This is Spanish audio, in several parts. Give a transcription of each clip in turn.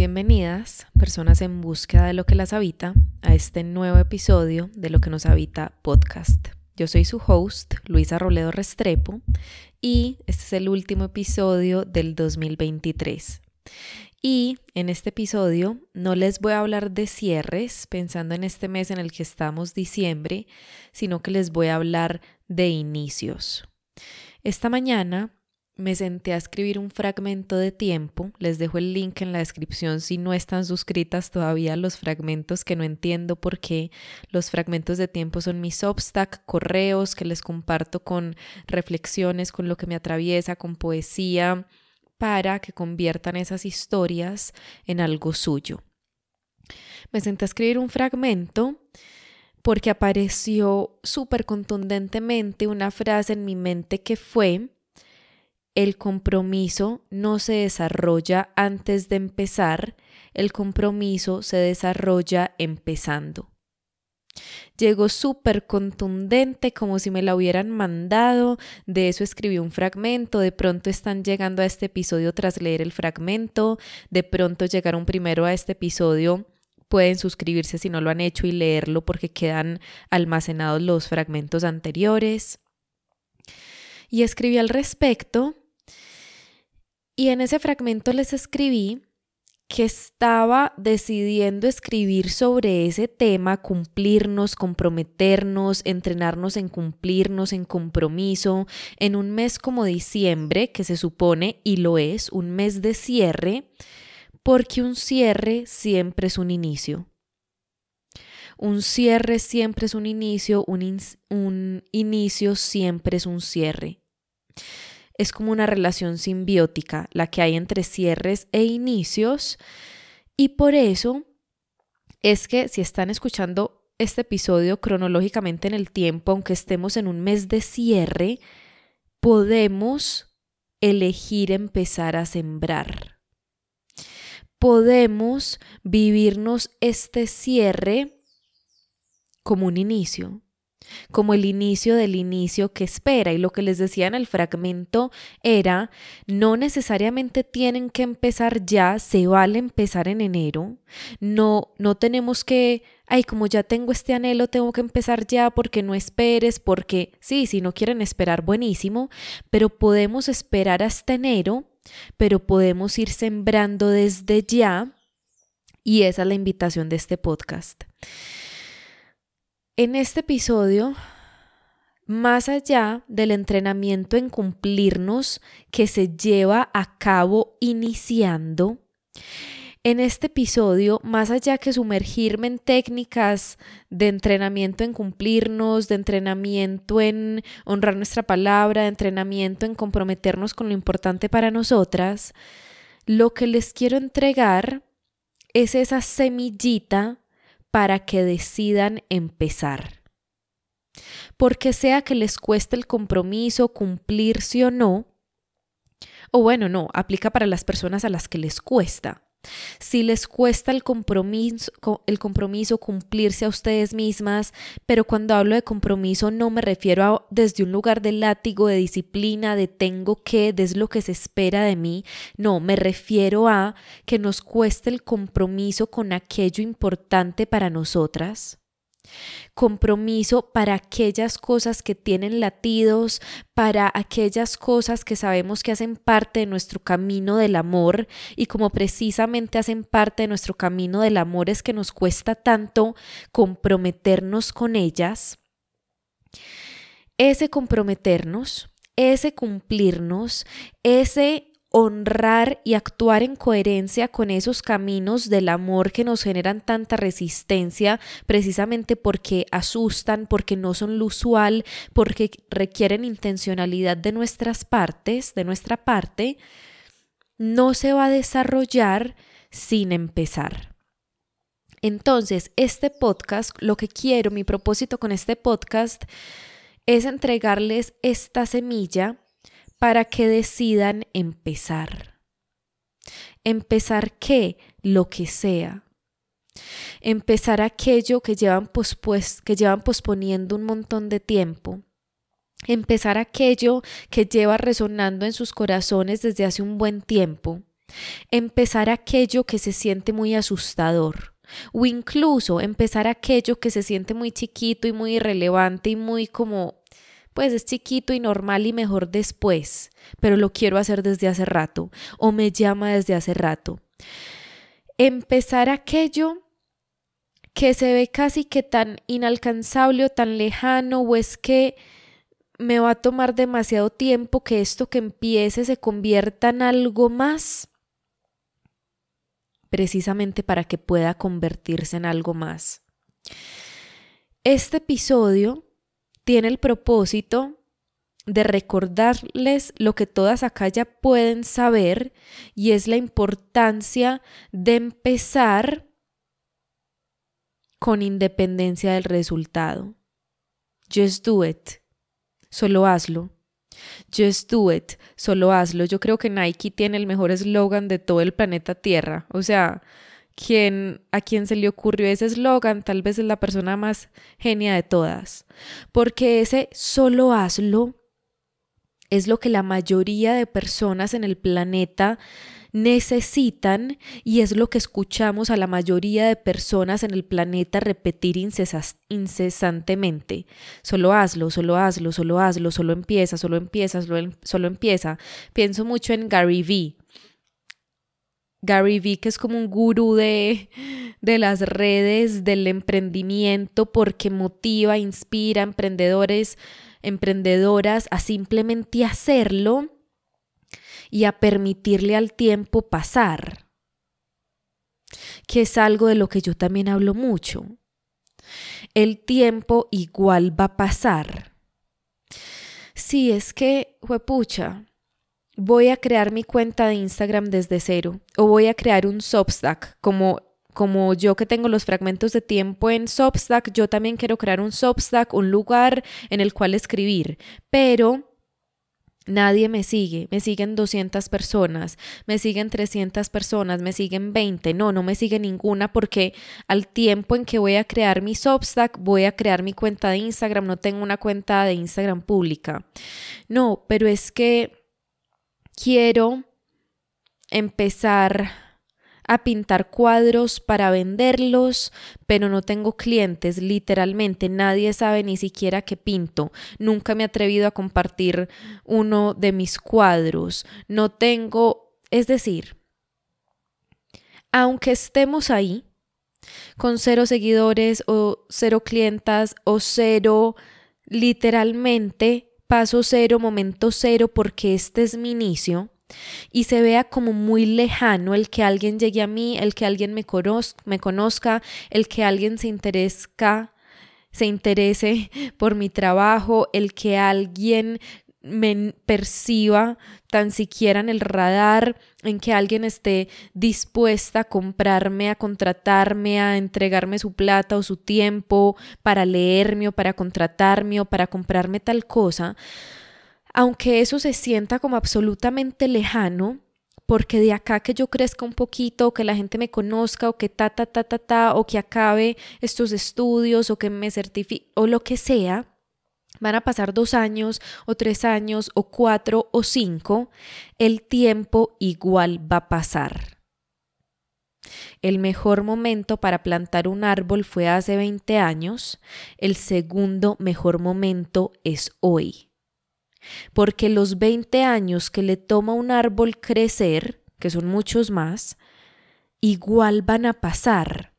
Bienvenidas, personas en búsqueda de lo que las habita, a este nuevo episodio de Lo que nos habita podcast. Yo soy su host, Luisa Roledo Restrepo, y este es el último episodio del 2023. Y en este episodio no les voy a hablar de cierres, pensando en este mes en el que estamos, diciembre, sino que les voy a hablar de inicios. Esta mañana me senté a escribir un fragmento de tiempo. Les dejo el link en la descripción si no están suscritas todavía los fragmentos que no entiendo por qué. Los fragmentos de tiempo son mis Substack, correos que les comparto con reflexiones, con lo que me atraviesa, con poesía, para que conviertan esas historias en algo suyo. Me senté a escribir un fragmento porque apareció súper contundentemente una frase en mi mente que fue el compromiso no se desarrolla antes de empezar, el compromiso se desarrolla empezando. Llegó súper contundente, como si me la hubieran mandado, de eso escribí un fragmento, de pronto están llegando a este episodio tras leer el fragmento, de pronto llegaron primero a este episodio, pueden suscribirse si no lo han hecho y leerlo porque quedan almacenados los fragmentos anteriores. Y escribí al respecto y en ese fragmento les escribí que estaba decidiendo escribir sobre ese tema, cumplirnos, comprometernos, entrenarnos en cumplirnos, en compromiso, en un mes como diciembre, que se supone, y lo es, un mes de cierre, porque un cierre siempre es un inicio. Un cierre siempre es un inicio, un, un inicio siempre es un cierre es como una relación simbiótica la que hay entre cierres e inicios y por eso es que si están escuchando este episodio cronológicamente en el tiempo, aunque estemos en un mes de cierre, podemos elegir empezar a sembrar. Podemos vivirnos este cierre como un inicio, como el inicio del inicio que espera. Y lo que les decía en el fragmento era, no necesariamente tienen que empezar ya, se vale empezar en enero. No, no tenemos que, ay, como ya tengo este anhelo, tengo que empezar ya porque no esperes, porque sí, si no quieren esperar, buenísimo, pero podemos esperar hasta enero, pero podemos ir sembrando desde ya. Y esa es la invitación de este podcast. En este episodio, más allá del entrenamiento en cumplirnos que se lleva a cabo iniciando, en este episodio, más allá que sumergirme en técnicas de entrenamiento en cumplirnos, de entrenamiento en honrar nuestra palabra, de entrenamiento en comprometernos con lo importante para nosotras, lo que les quiero entregar es esa semillita para que decidan empezar. Porque sea que les cueste el compromiso cumplirse o no, o bueno, no, aplica para las personas a las que les cuesta. Si les cuesta el compromiso, cumplirse a ustedes mismas, pero cuando hablo de compromiso no me refiero a desde un lugar de látigo, de disciplina, de tengo que, de es lo que se espera de mí, no, me refiero a que nos cueste el compromiso con aquello importante para nosotras compromiso para aquellas cosas que tienen latidos, para aquellas cosas que sabemos que hacen parte de nuestro camino del amor y como precisamente hacen parte de nuestro camino del amor es que nos cuesta tanto comprometernos con ellas. Ese comprometernos, ese cumplirnos, ese honrar y actuar en coherencia con esos caminos del amor que nos generan tanta resistencia precisamente porque asustan, porque no son lo usual, porque requieren intencionalidad de nuestras partes, de nuestra parte, no se va a desarrollar sin empezar. Entonces, este podcast, lo que quiero, mi propósito con este podcast es entregarles esta semilla para que decidan empezar. ¿Empezar qué? Lo que sea. Empezar aquello que llevan, pospues, que llevan posponiendo un montón de tiempo. Empezar aquello que lleva resonando en sus corazones desde hace un buen tiempo. empezar aquello que se siente muy asustador o incluso empezar aquello que se siente muy chiquito y muy irrelevante y muy como pues es chiquito y normal y mejor después, pero lo quiero hacer desde hace rato o me llama desde hace rato. Empezar aquello que se ve casi que tan inalcanzable o tan lejano o es que me va a tomar demasiado tiempo que esto que empiece se convierta en algo más, precisamente para que pueda convertirse en algo más. Este episodio tiene el propósito de recordarles lo que todas acá ya pueden saber y es la importancia de empezar con independencia del resultado. Just do it. Solo hazlo. Just do it. Solo hazlo. Yo creo que Nike tiene el mejor eslogan de todo el planeta Tierra. O sea, quien, a quien se le ocurrió ese eslogan tal vez es la persona más genia de todas. Porque ese solo hazlo es lo que la mayoría de personas en el planeta necesitan y es lo que escuchamos a la mayoría de personas en el planeta repetir incesantemente. Solo hazlo, solo hazlo, solo hazlo, solo empieza, solo empieza, solo, solo empieza. Pienso mucho en Gary Vee. Gary Vee, que es como un gurú de, de las redes, del emprendimiento, porque motiva, inspira a emprendedores, emprendedoras a simplemente hacerlo y a permitirle al tiempo pasar, que es algo de lo que yo también hablo mucho. El tiempo igual va a pasar. Si es que, huepucha, voy a crear mi cuenta de Instagram desde cero o voy a crear un Substack como como yo que tengo los fragmentos de tiempo en Substack, yo también quiero crear un Substack, un lugar en el cual escribir, pero Nadie me sigue, me siguen 200 personas, me siguen 300 personas, me siguen 20, no, no me sigue ninguna porque al tiempo en que voy a crear mi Substack, voy a crear mi cuenta de Instagram, no tengo una cuenta de Instagram pública. No, pero es que quiero empezar a pintar cuadros para venderlos, pero no tengo clientes, literalmente nadie sabe ni siquiera que pinto. Nunca me he atrevido a compartir uno de mis cuadros. No tengo, es decir, aunque estemos ahí, con cero seguidores o cero clientas o cero, literalmente, paso cero, momento cero, porque este es mi inicio, y se vea como muy lejano el que alguien llegue a mí, el que alguien me, conozca, el que alguien se se interese por mi trabajo, el que alguien me perciba tan siquiera en el radar, en que alguien esté dispuesta a comprarme, a contratarme, a entregarme su plata o su tiempo para leerme o para contratarme o para comprarme tal cosa, aunque eso se sienta como absolutamente lejano, porque de acá que yo crezca un poquito, o que la gente me conozca, o que ta, ta, ta, ta, ta, o que acabe estos estudios, o que me certifique, o lo que sea, van a pasar dos años, o tres años, o cuatro, o cinco, el tiempo igual va a pasar. El mejor momento para plantar un árbol fue hace 20 años, el segundo mejor momento es hoy porque los 20 años que le toma un árbol crecer, que son muchos más, igual van a pasar,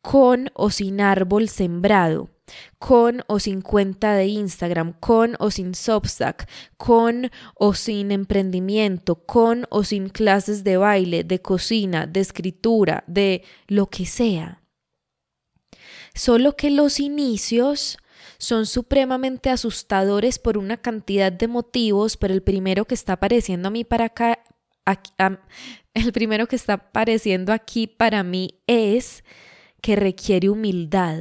con o sin árbol sembrado, con o sin cuenta de Instagram, con o sin Substack, con o sin emprendimiento, con o sin clases de baile, de cocina, de escritura, de lo que sea. Solo que los inicios son supremamente asustadores por una cantidad de motivos, pero el primero que está apareciendo a mí para acá, el primero que está apareciendo aquí para mí es que requiere humildad.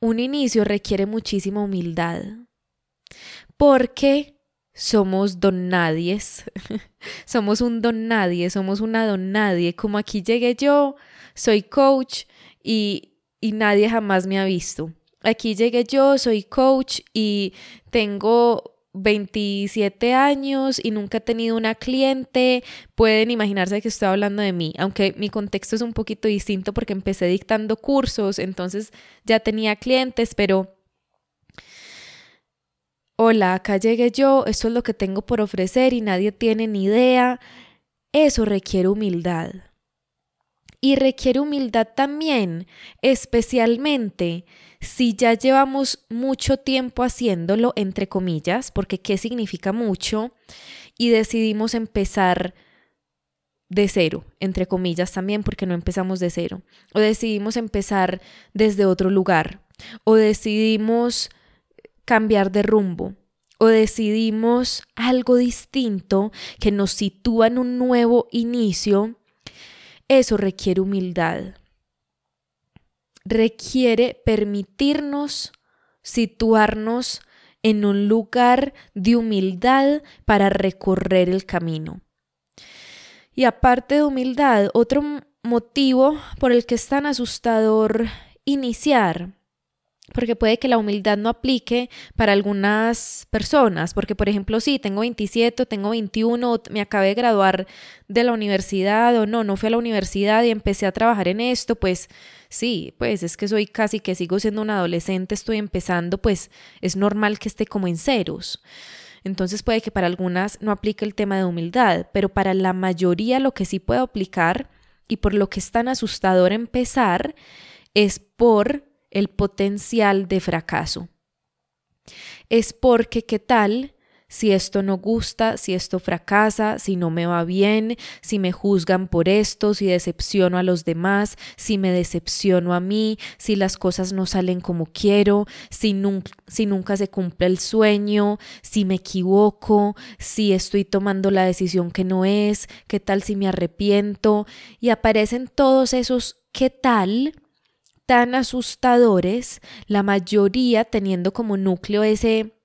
Un inicio requiere muchísima humildad, porque somos don nadies, somos un don nadie, somos una don nadie, como aquí llegué yo, soy coach y, y nadie jamás me ha visto. Aquí llegué yo, soy coach y tengo 27 años y nunca he tenido una cliente, pueden imaginarse que estoy hablando de mí, aunque mi contexto es un poquito distinto porque empecé dictando cursos, entonces ya tenía clientes, pero hola, acá llegué yo, esto es lo que tengo por ofrecer y nadie tiene ni idea, eso requiere humildad. Y requiere humildad también, especialmente si ya llevamos mucho tiempo haciéndolo, entre comillas, porque ¿qué significa mucho? Y decidimos empezar de cero, entre comillas también, porque no empezamos de cero. O decidimos empezar desde otro lugar. O decidimos cambiar de rumbo. O decidimos algo distinto que nos sitúa en un nuevo inicio. Eso requiere humildad requiere permitirnos situarnos en un lugar de humildad para recorrer el camino. Y aparte de humildad, otro motivo por el que es tan asustador iniciar porque puede que la humildad no aplique para algunas personas, porque por ejemplo, sí, tengo 27, tengo 21, me acabé de graduar de la universidad o no, no fui a la universidad y empecé a trabajar en esto, pues sí, pues es que soy casi que sigo siendo un adolescente, estoy empezando, pues es normal que esté como en ceros. Entonces puede que para algunas no aplique el tema de humildad, pero para la mayoría lo que sí puede aplicar y por lo que es tan asustador empezar es por el potencial de fracaso. Es porque, ¿qué tal? Si esto no gusta, si esto fracasa, si no me va bien, si me juzgan por esto, si decepciono a los demás, si me decepciono a mí, si las cosas no salen como quiero, si, si nunca se cumple el sueño, si me equivoco, si estoy tomando la decisión que no es, qué tal si me arrepiento. Y aparecen todos esos qué tal tan asustadores, la mayoría teniendo como núcleo ese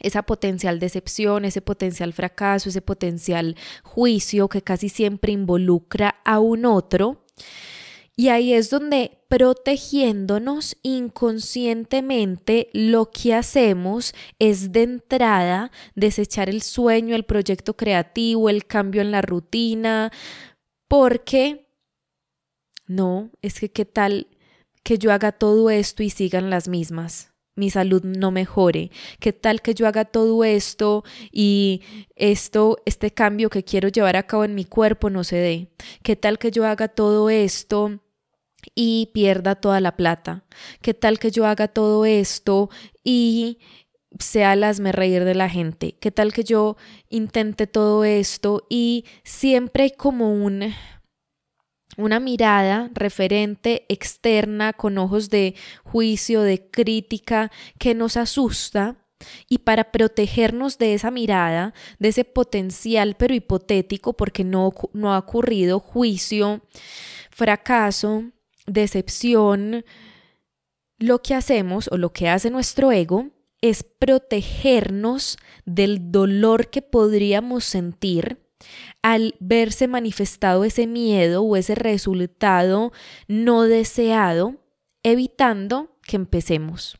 esa potencial decepción, ese potencial fracaso, ese potencial juicio que casi siempre involucra a un otro. Y ahí es donde protegiéndonos inconscientemente lo que hacemos es de entrada desechar el sueño, el proyecto creativo, el cambio en la rutina, porque no, es que qué tal que yo haga todo esto y sigan las mismas? mi salud no mejore, qué tal que yo haga todo esto y esto, este cambio que quiero llevar a cabo en mi cuerpo no se dé, qué tal que yo haga todo esto y pierda toda la plata, qué tal que yo haga todo esto y sea me reír de la gente, qué tal que yo intente todo esto y siempre hay como un una mirada referente externa con ojos de juicio, de crítica, que nos asusta. Y para protegernos de esa mirada, de ese potencial pero hipotético, porque no, no ha ocurrido juicio, fracaso, decepción, lo que hacemos o lo que hace nuestro ego es protegernos del dolor que podríamos sentir al verse manifestado ese miedo o ese resultado no deseado, evitando que empecemos,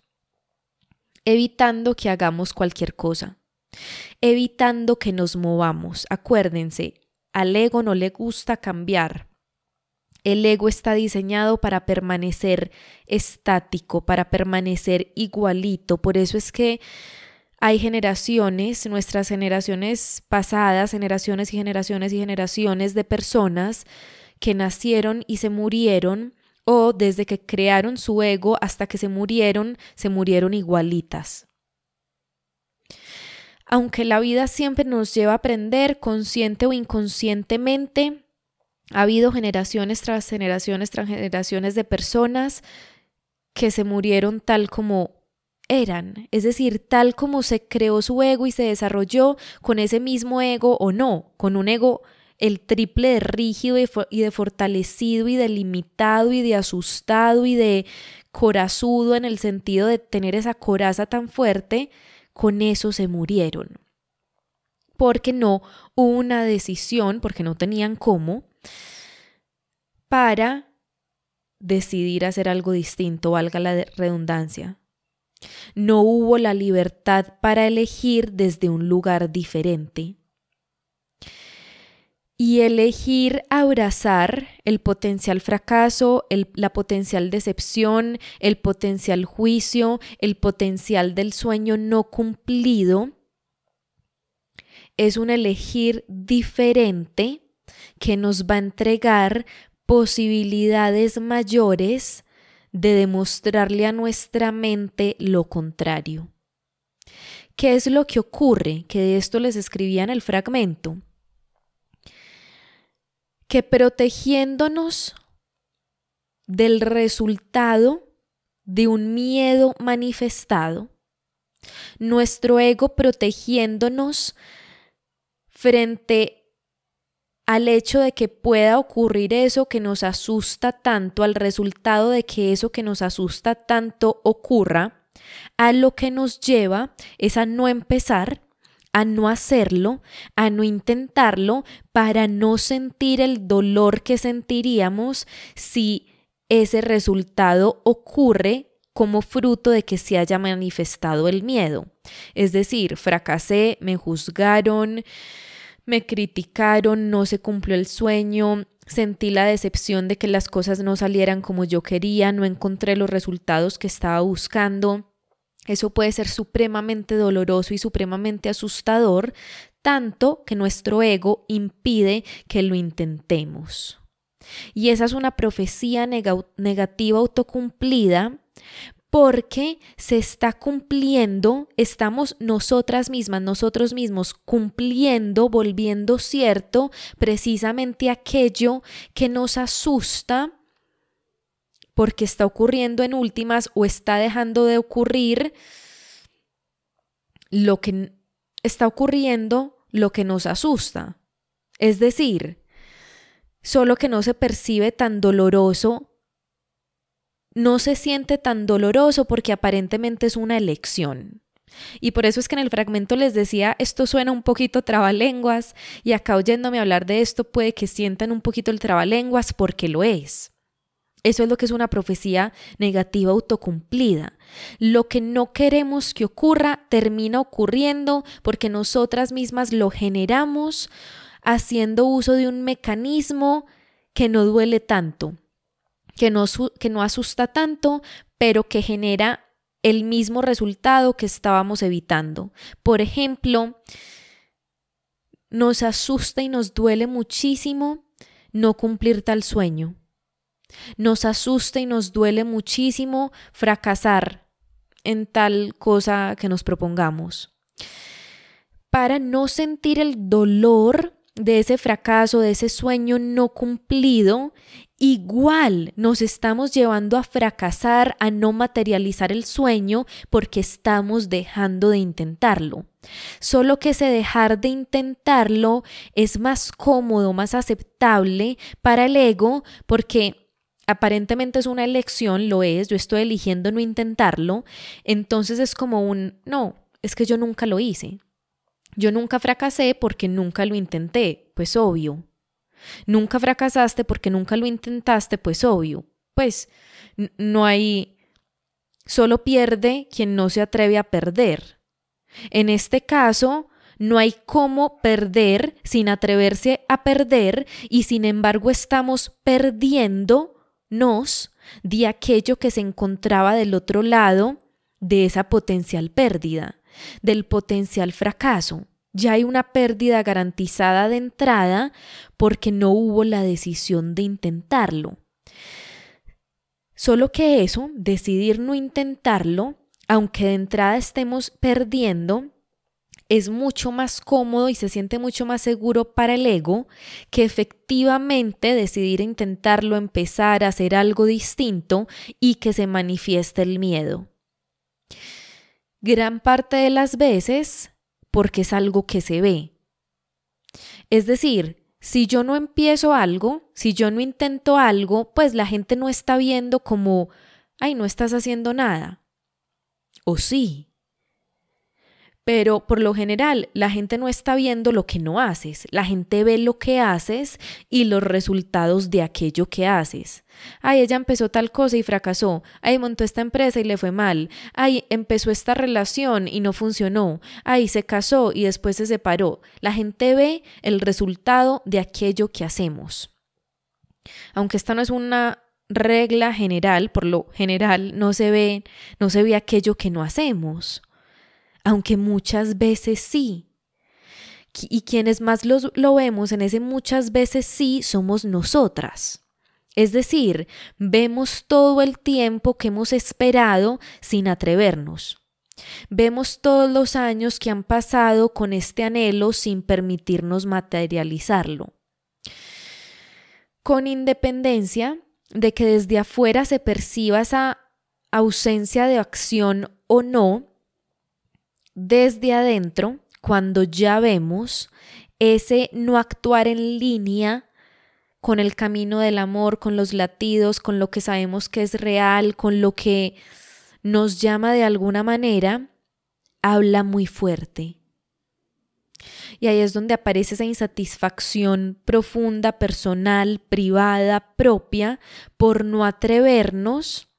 evitando que hagamos cualquier cosa, evitando que nos movamos. Acuérdense, al ego no le gusta cambiar. El ego está diseñado para permanecer estático, para permanecer igualito. Por eso es que hay generaciones, nuestras generaciones pasadas, generaciones y generaciones y generaciones de personas que nacieron y se murieron o desde que crearon su ego hasta que se murieron, se murieron igualitas. Aunque la vida siempre nos lleva a aprender, consciente o inconscientemente, ha habido generaciones tras generaciones tras generaciones de personas que se murieron tal como eran, es decir, tal como se creó su ego y se desarrolló con ese mismo ego o no, con un ego el triple de rígido y de fortalecido y de limitado y de asustado y de corazudo en el sentido de tener esa coraza tan fuerte, con eso se murieron. Porque no hubo una decisión, porque no tenían cómo, para decidir hacer algo distinto, valga la redundancia No hubo la libertad para elegir desde un lugar diferente. Y elegir abrazar el potencial fracaso, la potencial decepción, el potencial juicio, el potencial del sueño no cumplido, es un elegir diferente que nos va a entregar posibilidades mayores de demostrarle a nuestra mente lo contrario. ¿Qué es lo que ocurre? Que de esto les escribía en el fragmento. Que protegiéndonos del resultado de un miedo manifestado, nuestro ego protegiéndonos frente al hecho de que pueda ocurrir eso que nos asusta tanto, al resultado de que eso que nos asusta tanto ocurra, a lo que nos lleva es a no empezar, a no hacerlo, a no intentarlo, para no sentir el dolor que sentiríamos si ese resultado ocurre como fruto de que se haya manifestado el miedo. Es decir, fracasé, me juzgaron, me criticaron, no se cumplió el sueño, sentí la decepción de que las cosas no salieran como yo quería, no encontré los resultados que estaba buscando. Eso puede ser supremamente doloroso y supremamente asustador, tanto que nuestro ego impide que lo intentemos. Y esa es una profecía negativa autocumplida porque se está cumpliendo, estamos nosotras mismas, nosotros mismos cumpliendo, volviendo cierto precisamente aquello que nos asusta porque está ocurriendo en últimas o está dejando de ocurrir lo que está ocurriendo, lo que nos asusta. Es decir, solo que no se percibe tan doloroso no se siente tan doloroso porque aparentemente es una elección. Y por eso es que en el fragmento les decía, esto suena un poquito trabalenguas y acá oyéndome hablar de esto puede que sientan un poquito el trabalenguas porque lo es. Eso es lo que es una profecía negativa autocumplida. Lo que no queremos que ocurra termina ocurriendo porque nosotras mismas lo generamos haciendo uso de un mecanismo que no duele tanto, que no, asusta tanto, pero que genera el mismo resultado que estábamos evitando. Por ejemplo, nos asusta y nos duele muchísimo no cumplir tal sueño. Nos asusta y nos duele muchísimo fracasar en tal cosa que nos propongamos. Para no sentir el dolor de ese fracaso, de ese sueño no cumplido, igual nos estamos llevando a fracasar, a no materializar el sueño porque estamos dejando de intentarlo. Solo que ese dejar de intentarlo es más cómodo, más aceptable para el ego porque aparentemente es una elección, lo es, yo estoy eligiendo no intentarlo, entonces es como un, no, es que yo nunca lo hice. Yo nunca fracasé porque nunca lo intenté, pues obvio. Nunca fracasaste porque nunca lo intentaste, pues obvio. Pues no hay... Solo pierde quien no se atreve a perder. En este caso, no hay cómo perder sin atreverse a perder y sin embargo estamos perdiéndonos de aquello que se encontraba del otro lado de esa potencial pérdida del potencial fracaso. Ya hay una pérdida garantizada de entrada porque no hubo la decisión de intentarlo. Solo que eso, decidir no intentarlo, aunque de entrada estemos perdiendo, es mucho más cómodo y se siente mucho más seguro para el ego que efectivamente decidir intentarlo, empezar a hacer algo distinto y que se manifieste el miedo gran parte de las veces porque es algo que se ve. Es decir, si yo no empiezo algo, si yo no intento algo, pues la gente no está viendo como, ay, no estás haciendo nada. O sí. Pero por lo general la gente no está viendo lo que no haces, la gente ve lo que haces y los resultados de aquello que haces. Ay, ella empezó tal cosa y fracasó. Ay, montó esta empresa y le fue mal. Ay, empezó esta relación y no funcionó. Ay, se casó y después se separó. La gente ve el resultado de aquello que hacemos. Aunque esta no es una regla general, por lo general no se ve, no se ve aquello que no hacemos aunque muchas veces sí. Y quienes más lo vemos en ese muchas veces sí somos nosotras. Es decir, vemos todo el tiempo que hemos esperado sin atrevernos. Vemos todos los años que han pasado con este anhelo sin permitirnos materializarlo. Con independencia de que desde afuera se perciba esa ausencia de acción o no, desde adentro, cuando ya vemos ese no actuar en línea con el camino del amor, con los latidos, con lo que sabemos que es real, con lo que nos llama de alguna manera, habla muy fuerte. Y ahí es donde aparece esa insatisfacción profunda, personal, privada, propia, por no atrevernos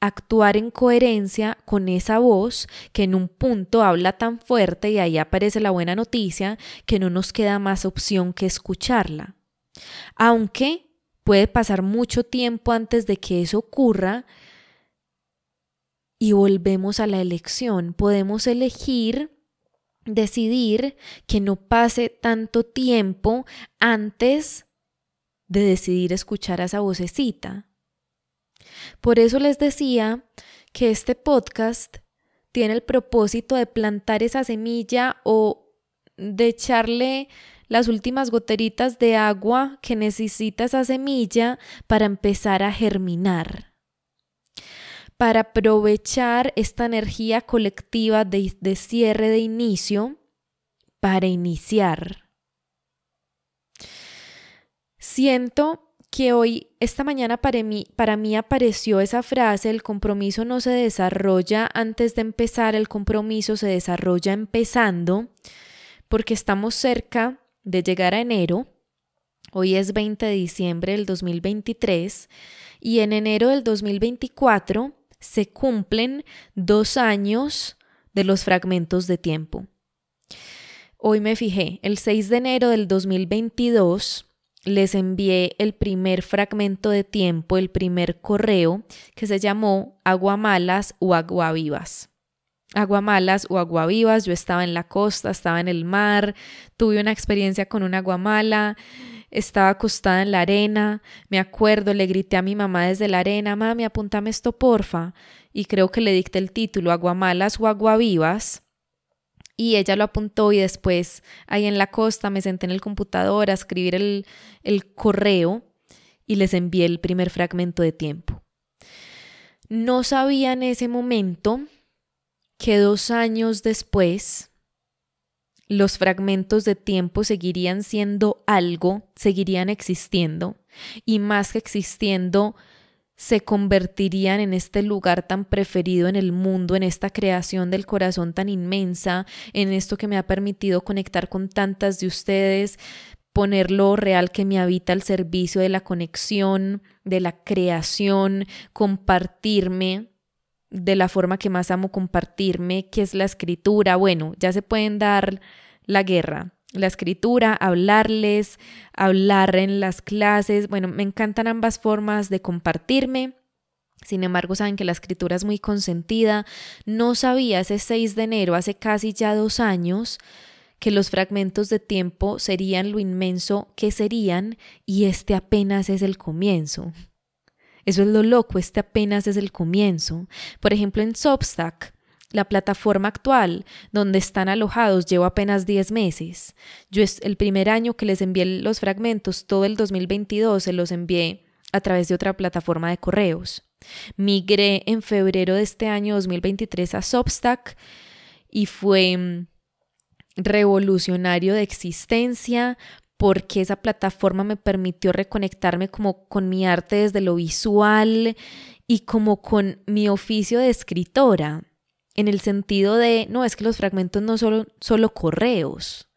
actuar en coherencia con esa voz que en un punto habla tan fuerte y ahí aparece la buena noticia que no nos queda más opción que escucharla. Aunque puede pasar mucho tiempo antes de que eso ocurra y volvemos a la elección. Podemos elegir decidir que no pase tanto tiempo antes de decidir escuchar a esa vocecita. Por eso les decía que este podcast tiene el propósito de plantar esa semilla o de echarle las últimas goteritas de agua que necesita esa semilla para empezar a germinar, para aprovechar esta energía colectiva de, cierre de inicio para iniciar. Siento que hoy, esta mañana para mí, para mí apareció esa frase, el compromiso no se desarrolla antes de empezar, el compromiso se desarrolla empezando, porque estamos cerca de llegar a enero. Hoy es 20 de diciembre del 2023 y en enero del 2024 se cumplen dos años de los fragmentos de tiempo. Hoy me fijé, el 6 de enero del 2022 les envié el primer fragmento de tiempo, el primer correo, que se llamó Aguamalas o Aguavivas. Aguamalas o Aguavivas, yo estaba en la costa, estaba en el mar, tuve una experiencia con una aguamala, estaba acostada en la arena, me acuerdo, le grité a mi mamá desde la arena, mami, apúntame esto porfa, y creo que le dicté el título, Aguamalas o Aguavivas, y ella lo apuntó y después ahí en la costa me senté en el computador a escribir el, el correo y les envié el primer fragmento de tiempo. No sabía en ese momento que dos años después los fragmentos de tiempo seguirían siendo algo, seguirían existiendo y más que existiendo, se convertirían en este lugar tan preferido en el mundo, en esta creación del corazón tan inmensa, en esto que me ha permitido conectar con tantas de ustedes, poner lo real que me habita al servicio de la conexión, de la creación, compartirme de la forma que más amo compartirme, que es la escritura. Bueno, ya se pueden dar la guerra, la escritura, hablarles, hablar en las clases. Bueno, me encantan ambas formas de compartirme. Sin embargo, saben que la escritura es muy consentida. No sabía ese 6 de enero, hace casi ya dos años, que los fragmentos de tiempo serían lo inmenso que serían y este apenas es el comienzo. Eso es lo loco, este apenas es el comienzo. Por ejemplo, en Substack la plataforma actual donde están alojados llevo apenas 10 meses. Yo es el primer año que les envié los fragmentos, todo el 2022 se los envié a través de otra plataforma de correos. Migré en febrero de este año 2023 a Substack y fue mm, revolucionario de existencia porque esa plataforma me permitió reconectarme como con mi arte desde lo visual y como con mi oficio de escritora en el sentido de, no, es que los fragmentos no son solo correos,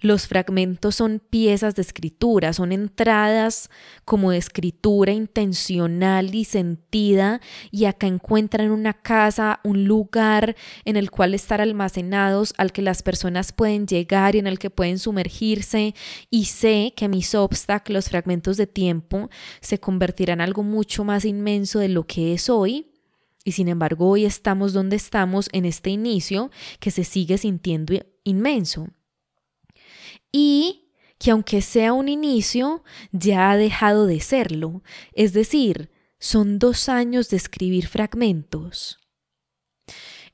los fragmentos son piezas de escritura, son entradas como de escritura intencional y sentida y acá encuentran una casa, un lugar en el cual estar almacenados, al que las personas pueden llegar y en el que pueden sumergirse y sé que mis obstáculos, fragmentos de tiempo, se convertirán en algo mucho más inmenso de lo que es hoy y sin embargo hoy estamos donde estamos en este inicio que se sigue sintiendo inmenso. Y que aunque sea un inicio, ya ha dejado de serlo. Es decir, son dos años de escribir fragmentos.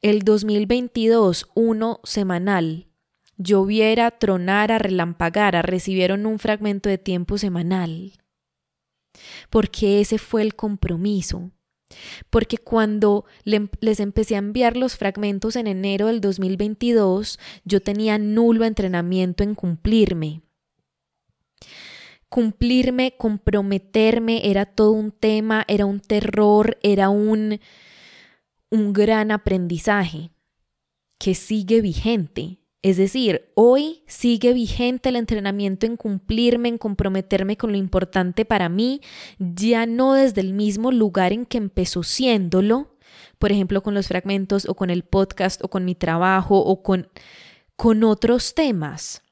El 2022, uno semanal. Lloviera, tronara, relampagara, recibieron un fragmento de tiempo semanal. Porque ese fue el compromiso. Porque cuando les empecé a enviar los fragmentos en enero del 2022, yo tenía nulo entrenamiento en cumplirme. Cumplirme, comprometerme, era todo un tema, era un terror, era un, un gran aprendizaje que sigue vigente. Es decir, hoy sigue vigente el entrenamiento en cumplirme, en comprometerme con lo importante para mí, ya no desde el mismo lugar en que empezó siéndolo, por ejemplo, con los fragmentos o con el podcast o con mi trabajo o con, con otros temas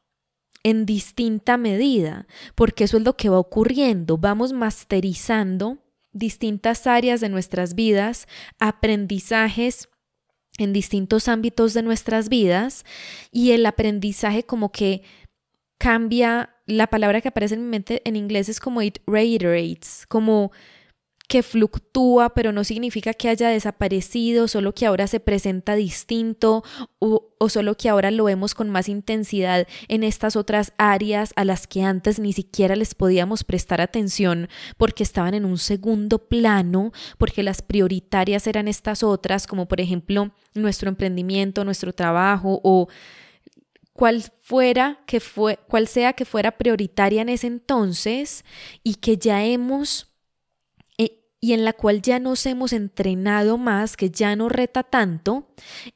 en distinta medida, porque eso es lo que va ocurriendo, vamos masterizando distintas áreas de nuestras vidas, aprendizajes en distintos ámbitos de nuestras vidas y el aprendizaje como que cambia, la palabra que aparece en mi mente en inglés es como it reiterates, como que fluctúa, pero no significa que haya desaparecido, solo que ahora se presenta distinto o, o, solo que ahora lo vemos con más intensidad en estas otras áreas a las que antes ni siquiera les podíamos prestar atención porque estaban en un segundo plano, porque las prioritarias eran estas otras, como por ejemplo nuestro emprendimiento, nuestro trabajo o cual fuera que fue, cual sea que fuera prioritaria en ese entonces y que ya hemos y en la cual ya nos hemos entrenado más, que ya no reta tanto,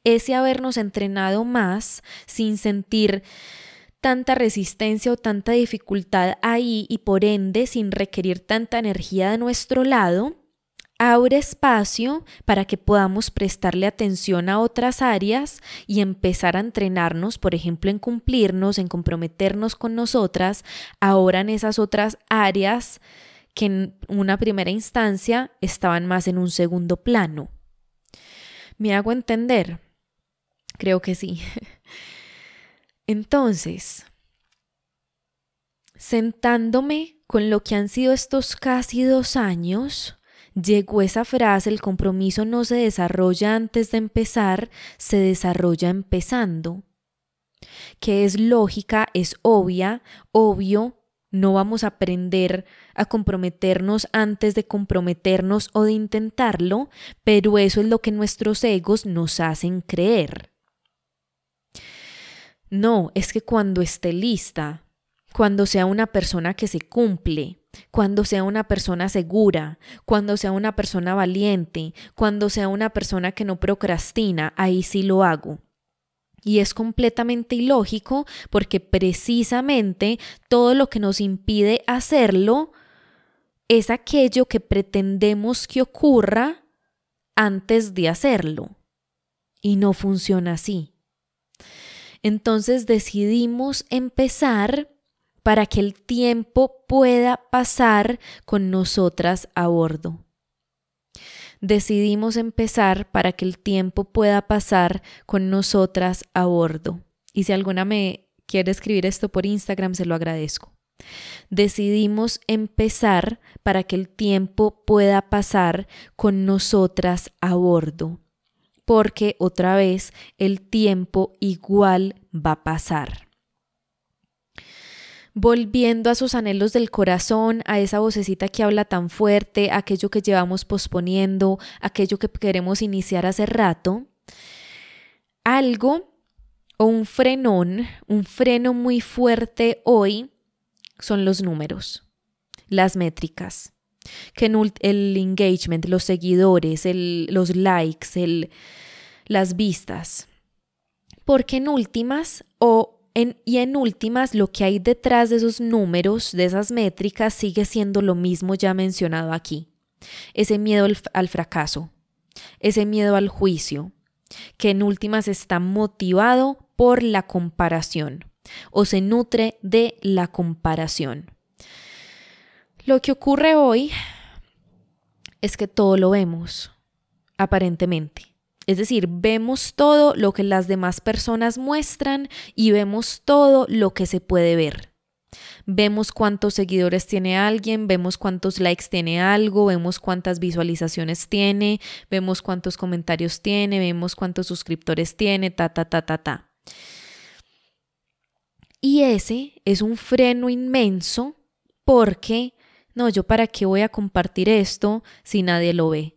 ese habernos entrenado más sin sentir tanta resistencia o tanta dificultad ahí y por ende sin requerir tanta energía de nuestro lado, abre espacio para que podamos prestarle atención a otras áreas y empezar a entrenarnos, por ejemplo, en cumplirnos, en comprometernos con nosotras, ahora en esas otras áreas que en una primera instancia estaban más en un segundo plano. ¿Me hago entender? Creo que sí. Entonces, sentándome con lo que han sido estos casi dos años, llegó esa frase, el compromiso no se desarrolla antes de empezar, se desarrolla empezando, que es lógica, es obvia, obvio, no vamos a aprender a comprometernos antes de comprometernos o de intentarlo, pero eso es lo que nuestros egos nos hacen creer. No, es que cuando esté lista, cuando sea una persona que se cumple, cuando sea una persona segura, cuando sea una persona valiente, cuando sea una persona que no procrastina, ahí sí lo hago. Y es completamente ilógico porque precisamente todo lo que nos impide hacerlo es aquello que pretendemos que ocurra antes de hacerlo. Y no funciona así. Entonces decidimos empezar para que el tiempo pueda pasar con nosotras a bordo decidimos empezar para que el tiempo pueda pasar con nosotras a bordo. Y si alguna me quiere escribir esto por Instagram, se lo agradezco. Decidimos empezar para que el tiempo pueda pasar con nosotras a bordo, porque otra vez el tiempo igual va a pasar volviendo a sus anhelos del corazón, a esa vocecita que habla tan fuerte, aquello que llevamos posponiendo, aquello que queremos iniciar hace rato, algo o un frenón, un freno muy fuerte hoy son los números, las métricas, que el engagement, los seguidores, los likes, las vistas. Porque en últimas o y en últimas, lo que hay detrás de esos números, de esas métricas, sigue siendo lo mismo ya mencionado aquí. Ese miedo al fracaso, ese miedo al juicio, que en últimas está motivado por la comparación o se nutre de la comparación. Lo que ocurre hoy es que todo lo vemos, aparentemente. Es decir, vemos todo lo que las demás personas muestran y vemos todo lo que se puede ver. Vemos cuántos seguidores tiene alguien, vemos cuántos likes tiene algo, vemos cuántas visualizaciones tiene, vemos cuántos comentarios tiene, vemos cuántos suscriptores tiene, ta, ta, ta, ta, ta. Y ese es un freno inmenso porque, no, yo para qué voy a compartir esto si nadie lo ve.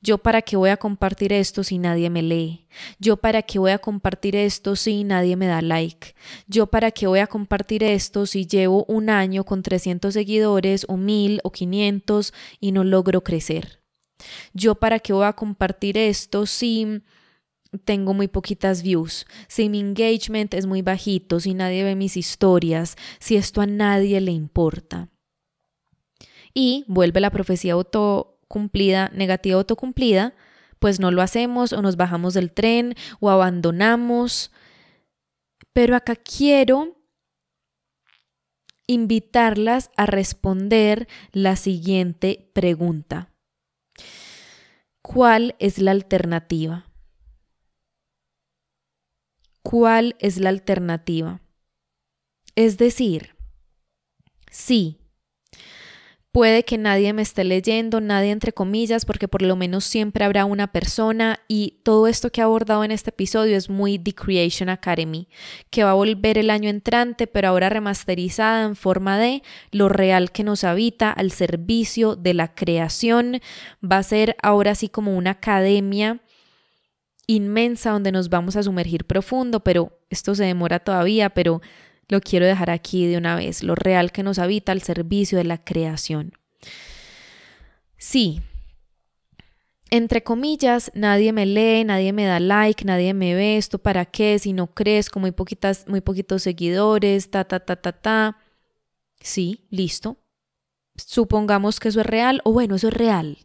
Yo para qué voy a compartir esto si nadie me lee. Yo para qué voy a compartir esto si nadie me da like. Yo para qué voy a compartir esto si llevo un año con 300 seguidores o 1000 o 500 y no logro crecer. Yo para qué voy a compartir esto si tengo muy poquitas views, si mi engagement es muy bajito, si nadie ve mis historias, si esto a nadie le importa. Y vuelve la profecía auto cumplida, negativa autocumplida, pues no lo hacemos o nos bajamos del tren o abandonamos. Pero acá quiero invitarlas a responder la siguiente pregunta. ¿Cuál es la alternativa? ¿Cuál es la alternativa? Es decir, sí, Puede que nadie me esté leyendo, nadie entre comillas, porque por lo menos siempre habrá una persona y todo esto que he abordado en este episodio es muy The Creation Academy, que va a volver el año entrante, pero ahora remasterizada en forma de lo real que nos habita al servicio de la creación. Va a ser ahora sí como una academia inmensa donde nos vamos a sumergir profundo, pero esto se demora todavía, pero lo quiero dejar aquí de una vez, lo real que nos habita al servicio de la creación. Sí, entre comillas, nadie me lee, nadie me da like, nadie me ve, esto para qué, si no crezco, muy poquitas, muy poquitos seguidores, ta, ta, ta, ta, ta. Sí, listo. Supongamos que eso es real, o bueno, eso es real.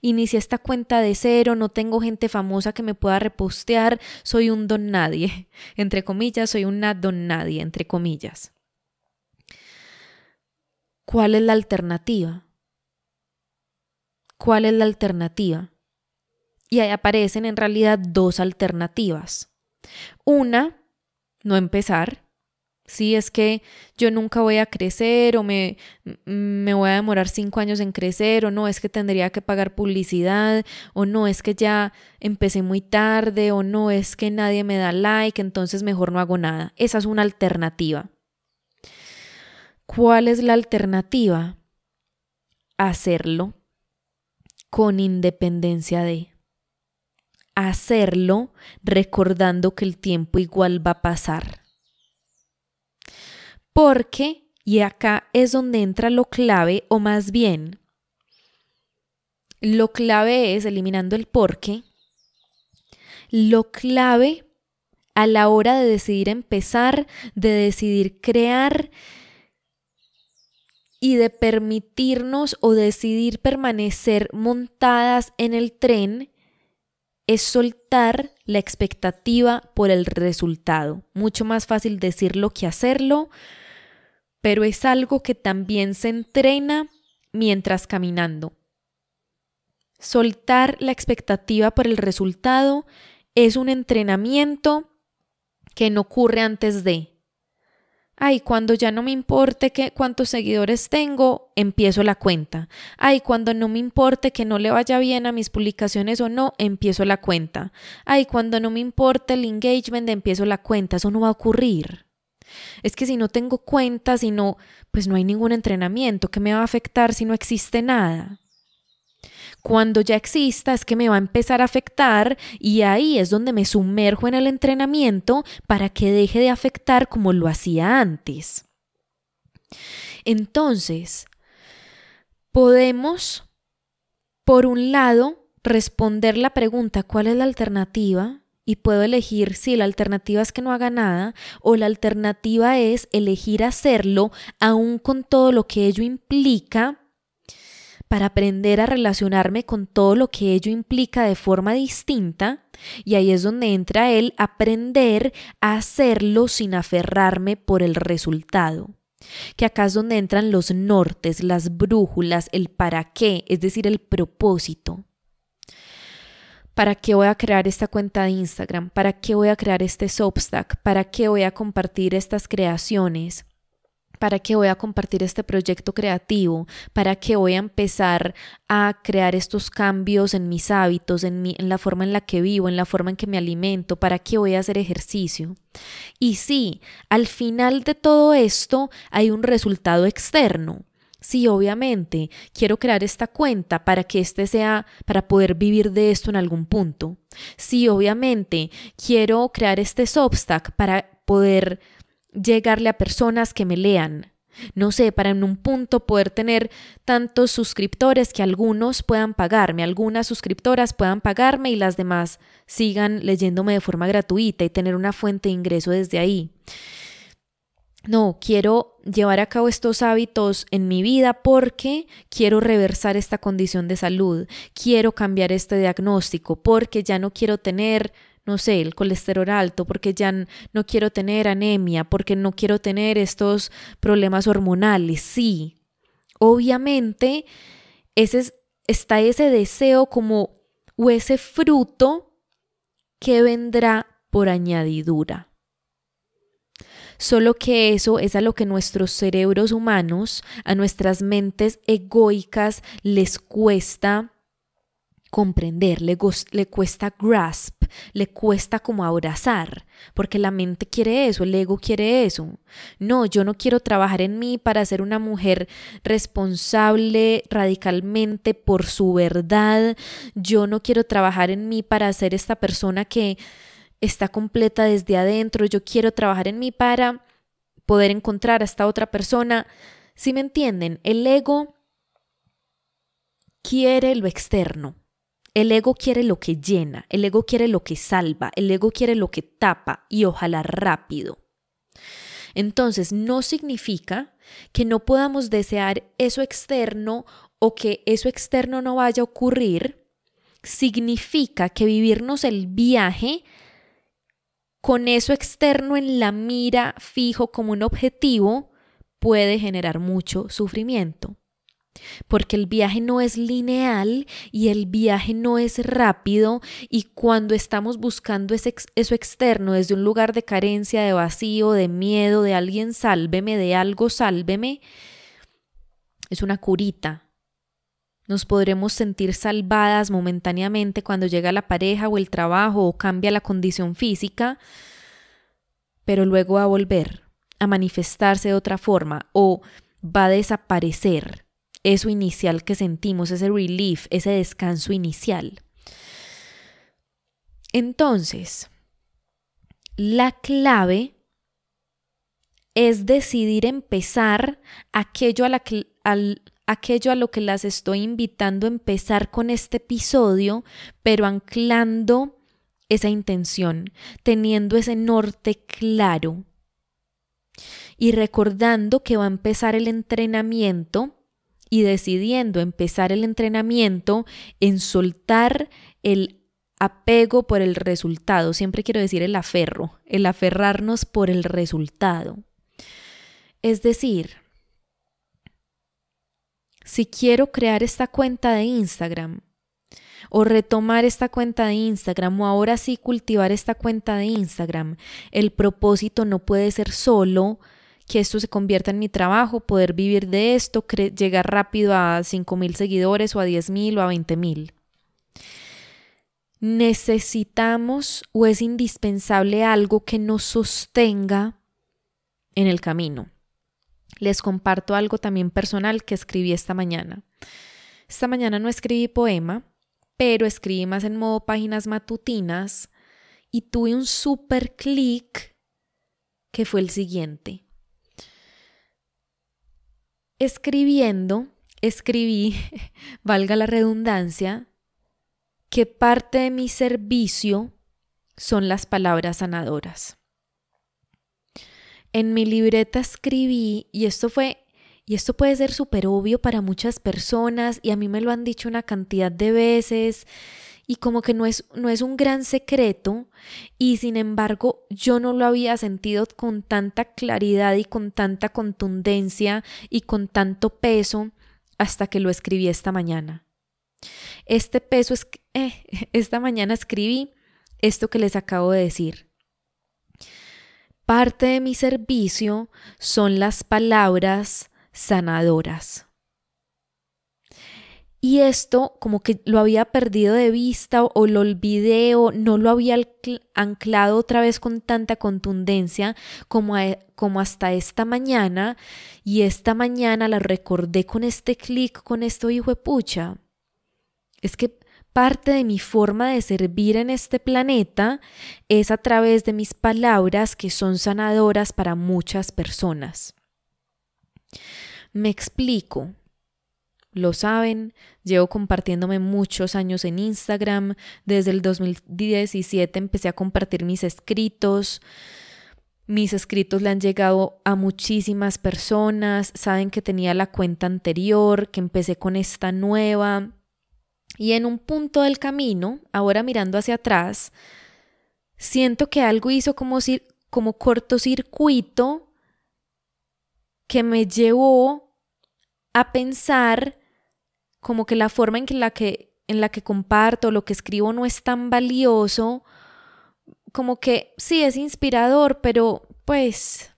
Inicié esta cuenta de cero, no tengo gente famosa que me pueda repostear, soy un don nadie. Entre comillas, soy una don nadie, entre comillas. ¿Cuál es la alternativa? ¿Cuál es la alternativa? Y ahí aparecen en realidad dos alternativas. Una, no empezar, si es que yo nunca voy a crecer o me, me voy a demorar cinco años en crecer o no, es que tendría que pagar publicidad o no, es que ya empecé muy tarde o no, es que nadie me da like, entonces mejor no hago nada. Esa es una alternativa. ¿Cuál es la alternativa? Hacerlo con independencia de hacerlo recordando que el tiempo igual va a pasar porque, y acá es donde entra lo clave, o más bien, lo clave es, eliminando el porque, lo clave a la hora de decidir empezar, de decidir crear y de permitirnos o decidir permanecer montadas en el tren es soltar la expectativa por el resultado. Mucho más fácil decirlo que hacerlo, pero es algo que también se entrena mientras caminando. Soltar la expectativa por el resultado es un entrenamiento que no ocurre antes de. Ay, cuando ya no me importe que cuántos seguidores tengo, empiezo la cuenta. Ay, cuando no me importe que no le vaya bien a mis publicaciones o no, empiezo la cuenta. Ay, cuando no me importe el engagement, empiezo la cuenta. Eso no va a ocurrir. Es que si no tengo cuenta, si no, pues no hay ningún entrenamiento que me va a afectar si no existe nada. Cuando ya exista es que me va a empezar a afectar y ahí es donde me sumerjo en el entrenamiento para que deje de afectar como lo hacía antes. Entonces, podemos, por un lado, responder la pregunta ¿cuál es la alternativa? Y puedo elegir si la alternativa es que no haga nada o la alternativa es elegir hacerlo aún con todo lo que ello implica para aprender a relacionarme con todo lo que ello implica de forma distinta y ahí es donde entra el aprender a hacerlo sin aferrarme por el resultado. Que acá es donde entran los nortes, las brújulas, el para qué, es decir, el propósito. ¿Para qué voy a crear esta cuenta de Instagram? ¿Para qué voy a crear este Substack? ¿Para qué voy a compartir estas creaciones? ¿Para qué voy a compartir este proyecto creativo? ¿Para qué voy a empezar a crear estos cambios en mis hábitos, en, en la forma en la que vivo, en la forma en que me alimento? ¿Para qué voy a hacer ejercicio? Y sí, al final de todo esto hay un resultado externo. Sí, obviamente, quiero crear esta cuenta para que este sea, para poder vivir de esto en algún punto. Sí, obviamente, quiero crear este Substack para poder llegarle a personas que me lean. No sé, para en un punto poder tener tantos suscriptores que algunos puedan pagarme, algunas suscriptoras puedan pagarme y las demás sigan leyéndome de forma gratuita y tener una fuente de ingreso desde ahí no, quiero llevar a cabo estos hábitos en mi vida porque quiero reversar esta condición de salud, quiero cambiar este diagnóstico, porque ya no quiero tener, no sé, el colesterol alto, porque ya no quiero tener anemia, porque no quiero tener estos problemas hormonales. Sí, obviamente ese está ese deseo como o ese fruto que vendrá por añadidura. Solo que eso es a lo que nuestros cerebros humanos, a nuestras mentes egoicas les cuesta comprender, le, cuesta grasp, le cuesta como abrazar, porque la mente quiere eso, el ego quiere eso. No, yo no quiero trabajar en mí para ser una mujer responsable radicalmente por su verdad, yo no quiero trabajar en mí para ser esta persona que está completa desde adentro, yo quiero trabajar en mí para poder encontrar a esta otra persona. Si me entienden, el ego quiere lo externo. El ego quiere lo que llena, el ego quiere lo que salva, el ego quiere lo que tapa y ojalá rápido. Entonces, no significa que no podamos desear eso externo o que eso externo no vaya a ocurrir. Significa que vivirnos el viaje con eso externo en la mira fijo como un objetivo puede generar mucho sufrimiento. Porque el viaje no es lineal y el viaje no es rápido y cuando estamos buscando eso externo desde un lugar de carencia, de vacío, de miedo, de alguien sálveme, de algo sálveme, es una curita, nos podremos sentir salvadas momentáneamente cuando llega la pareja o el trabajo o cambia la condición física, pero luego va a volver a manifestarse de otra forma o va a desaparecer eso inicial que sentimos, ese relief, ese descanso inicial. Entonces, la clave es decidir empezar aquello a la al, aquello a lo que las estoy invitando a empezar con este episodio, pero anclando esa intención, teniendo ese norte claro y recordando que va a empezar el entrenamiento y decidiendo empezar el entrenamiento en soltar el apego por el resultado. Siempre quiero decir el aferro, el aferrarnos por el resultado. Es decir, si quiero crear esta cuenta de Instagram o retomar esta cuenta de Instagram o ahora sí cultivar esta cuenta de Instagram, el propósito no puede ser solo que esto se convierta en mi trabajo, poder vivir de esto, llegar rápido a 5 mil seguidores o a 10 mil o a 20 mil. Necesitamos o es indispensable algo que nos sostenga en el camino les comparto algo también personal que escribí esta mañana. Esta mañana no escribí poema, pero escribí más en modo páginas matutinas y tuve un super clic que fue el siguiente. Escribiendo, escribí, valga la redundancia, que parte de mi servicio son las palabras sanadoras. En mi libreta escribí, y esto fue, y esto puede ser súper obvio para muchas personas, y a mí me lo han dicho una cantidad de veces, y como que no es, no es un gran secreto, y sin embargo yo no lo había sentido con tanta claridad y con tanta contundencia y con tanto peso hasta que lo escribí esta mañana. Este peso es, eh, esta mañana escribí esto que les acabo de decir. Parte de mi servicio son las palabras sanadoras. Y esto como que lo había perdido de vista o, lo olvidé o no lo había anclado otra vez con tanta contundencia como, como hasta esta mañana. Y esta mañana la recordé con este clic, con esto hijo de pucha. Es que Parte de mi forma de servir en este planeta es a través de mis palabras que son sanadoras para muchas personas. Me explico. Lo saben, llevo compartiéndome muchos años en Instagram. Desde el 2017 empecé a compartir mis escritos. Mis escritos le han llegado a muchísimas personas. Saben que tenía la cuenta anterior, que empecé con esta nueva. Y en un punto del camino, ahora mirando hacia atrás, siento que algo hizo como, como cortocircuito que me llevó a pensar como que la forma en, que la que, en la que comparto, lo que escribo no es tan valioso, como que sí es inspirador, pero pues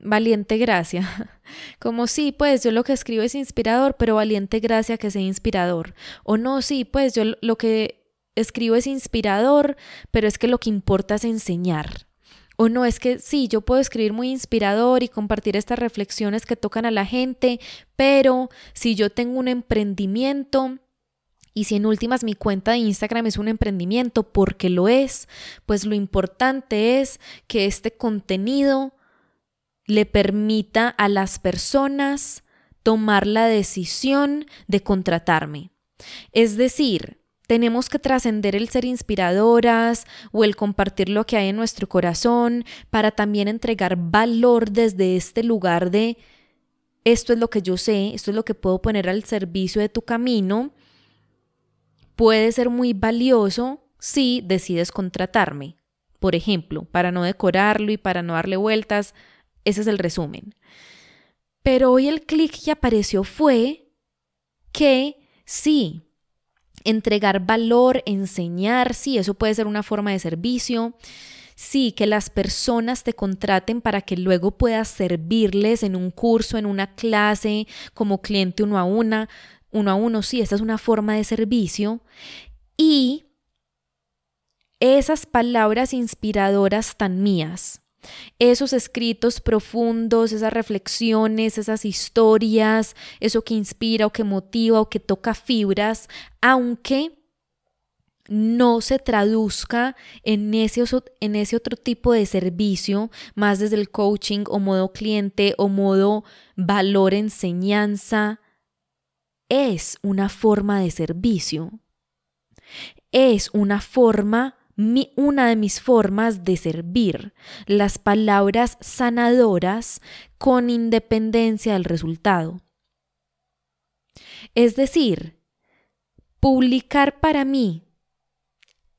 valiente gracia. Como sí, pues yo lo que escribo es inspirador, pero valiente gracia que sea inspirador. O no, sí, pues yo lo que escribo es inspirador, pero es que lo que importa es enseñar. O no, es que sí, yo puedo escribir muy inspirador y compartir estas reflexiones que tocan a la gente, pero si yo tengo un emprendimiento, y si en últimas mi cuenta de Instagram es un emprendimiento, porque lo es, pues lo importante es que este contenido le permita a las personas tomar la decisión de contratarme. Es decir, tenemos que trascender el ser inspiradoras o el compartir lo que hay en nuestro corazón para también entregar valor desde este lugar de esto es lo que yo sé, esto es lo que puedo poner al servicio de tu camino. Puede ser muy valioso si decides contratarme, por ejemplo, para no decorarlo y para no darle vueltas ese es el resumen. Pero hoy el clic que apareció fue que sí, entregar valor, enseñar, sí, eso puede ser una forma de servicio. Sí, que las personas te contraten para que luego puedas servirles en un curso, en una clase, como cliente uno a una, uno a uno, sí, esa es una forma de servicio. Y esas palabras inspiradoras tan mías, esos escritos profundos, esas reflexiones, esas historias, eso que inspira o que motiva o que toca fibras, aunque no se traduzca en ese, en ese otro tipo de servicio, más desde el coaching o modo cliente o modo valor enseñanza, es una forma de servicio. Es una forma una de mis formas de servir, las palabras sanadoras con independencia del resultado. Es decir, publicar para mí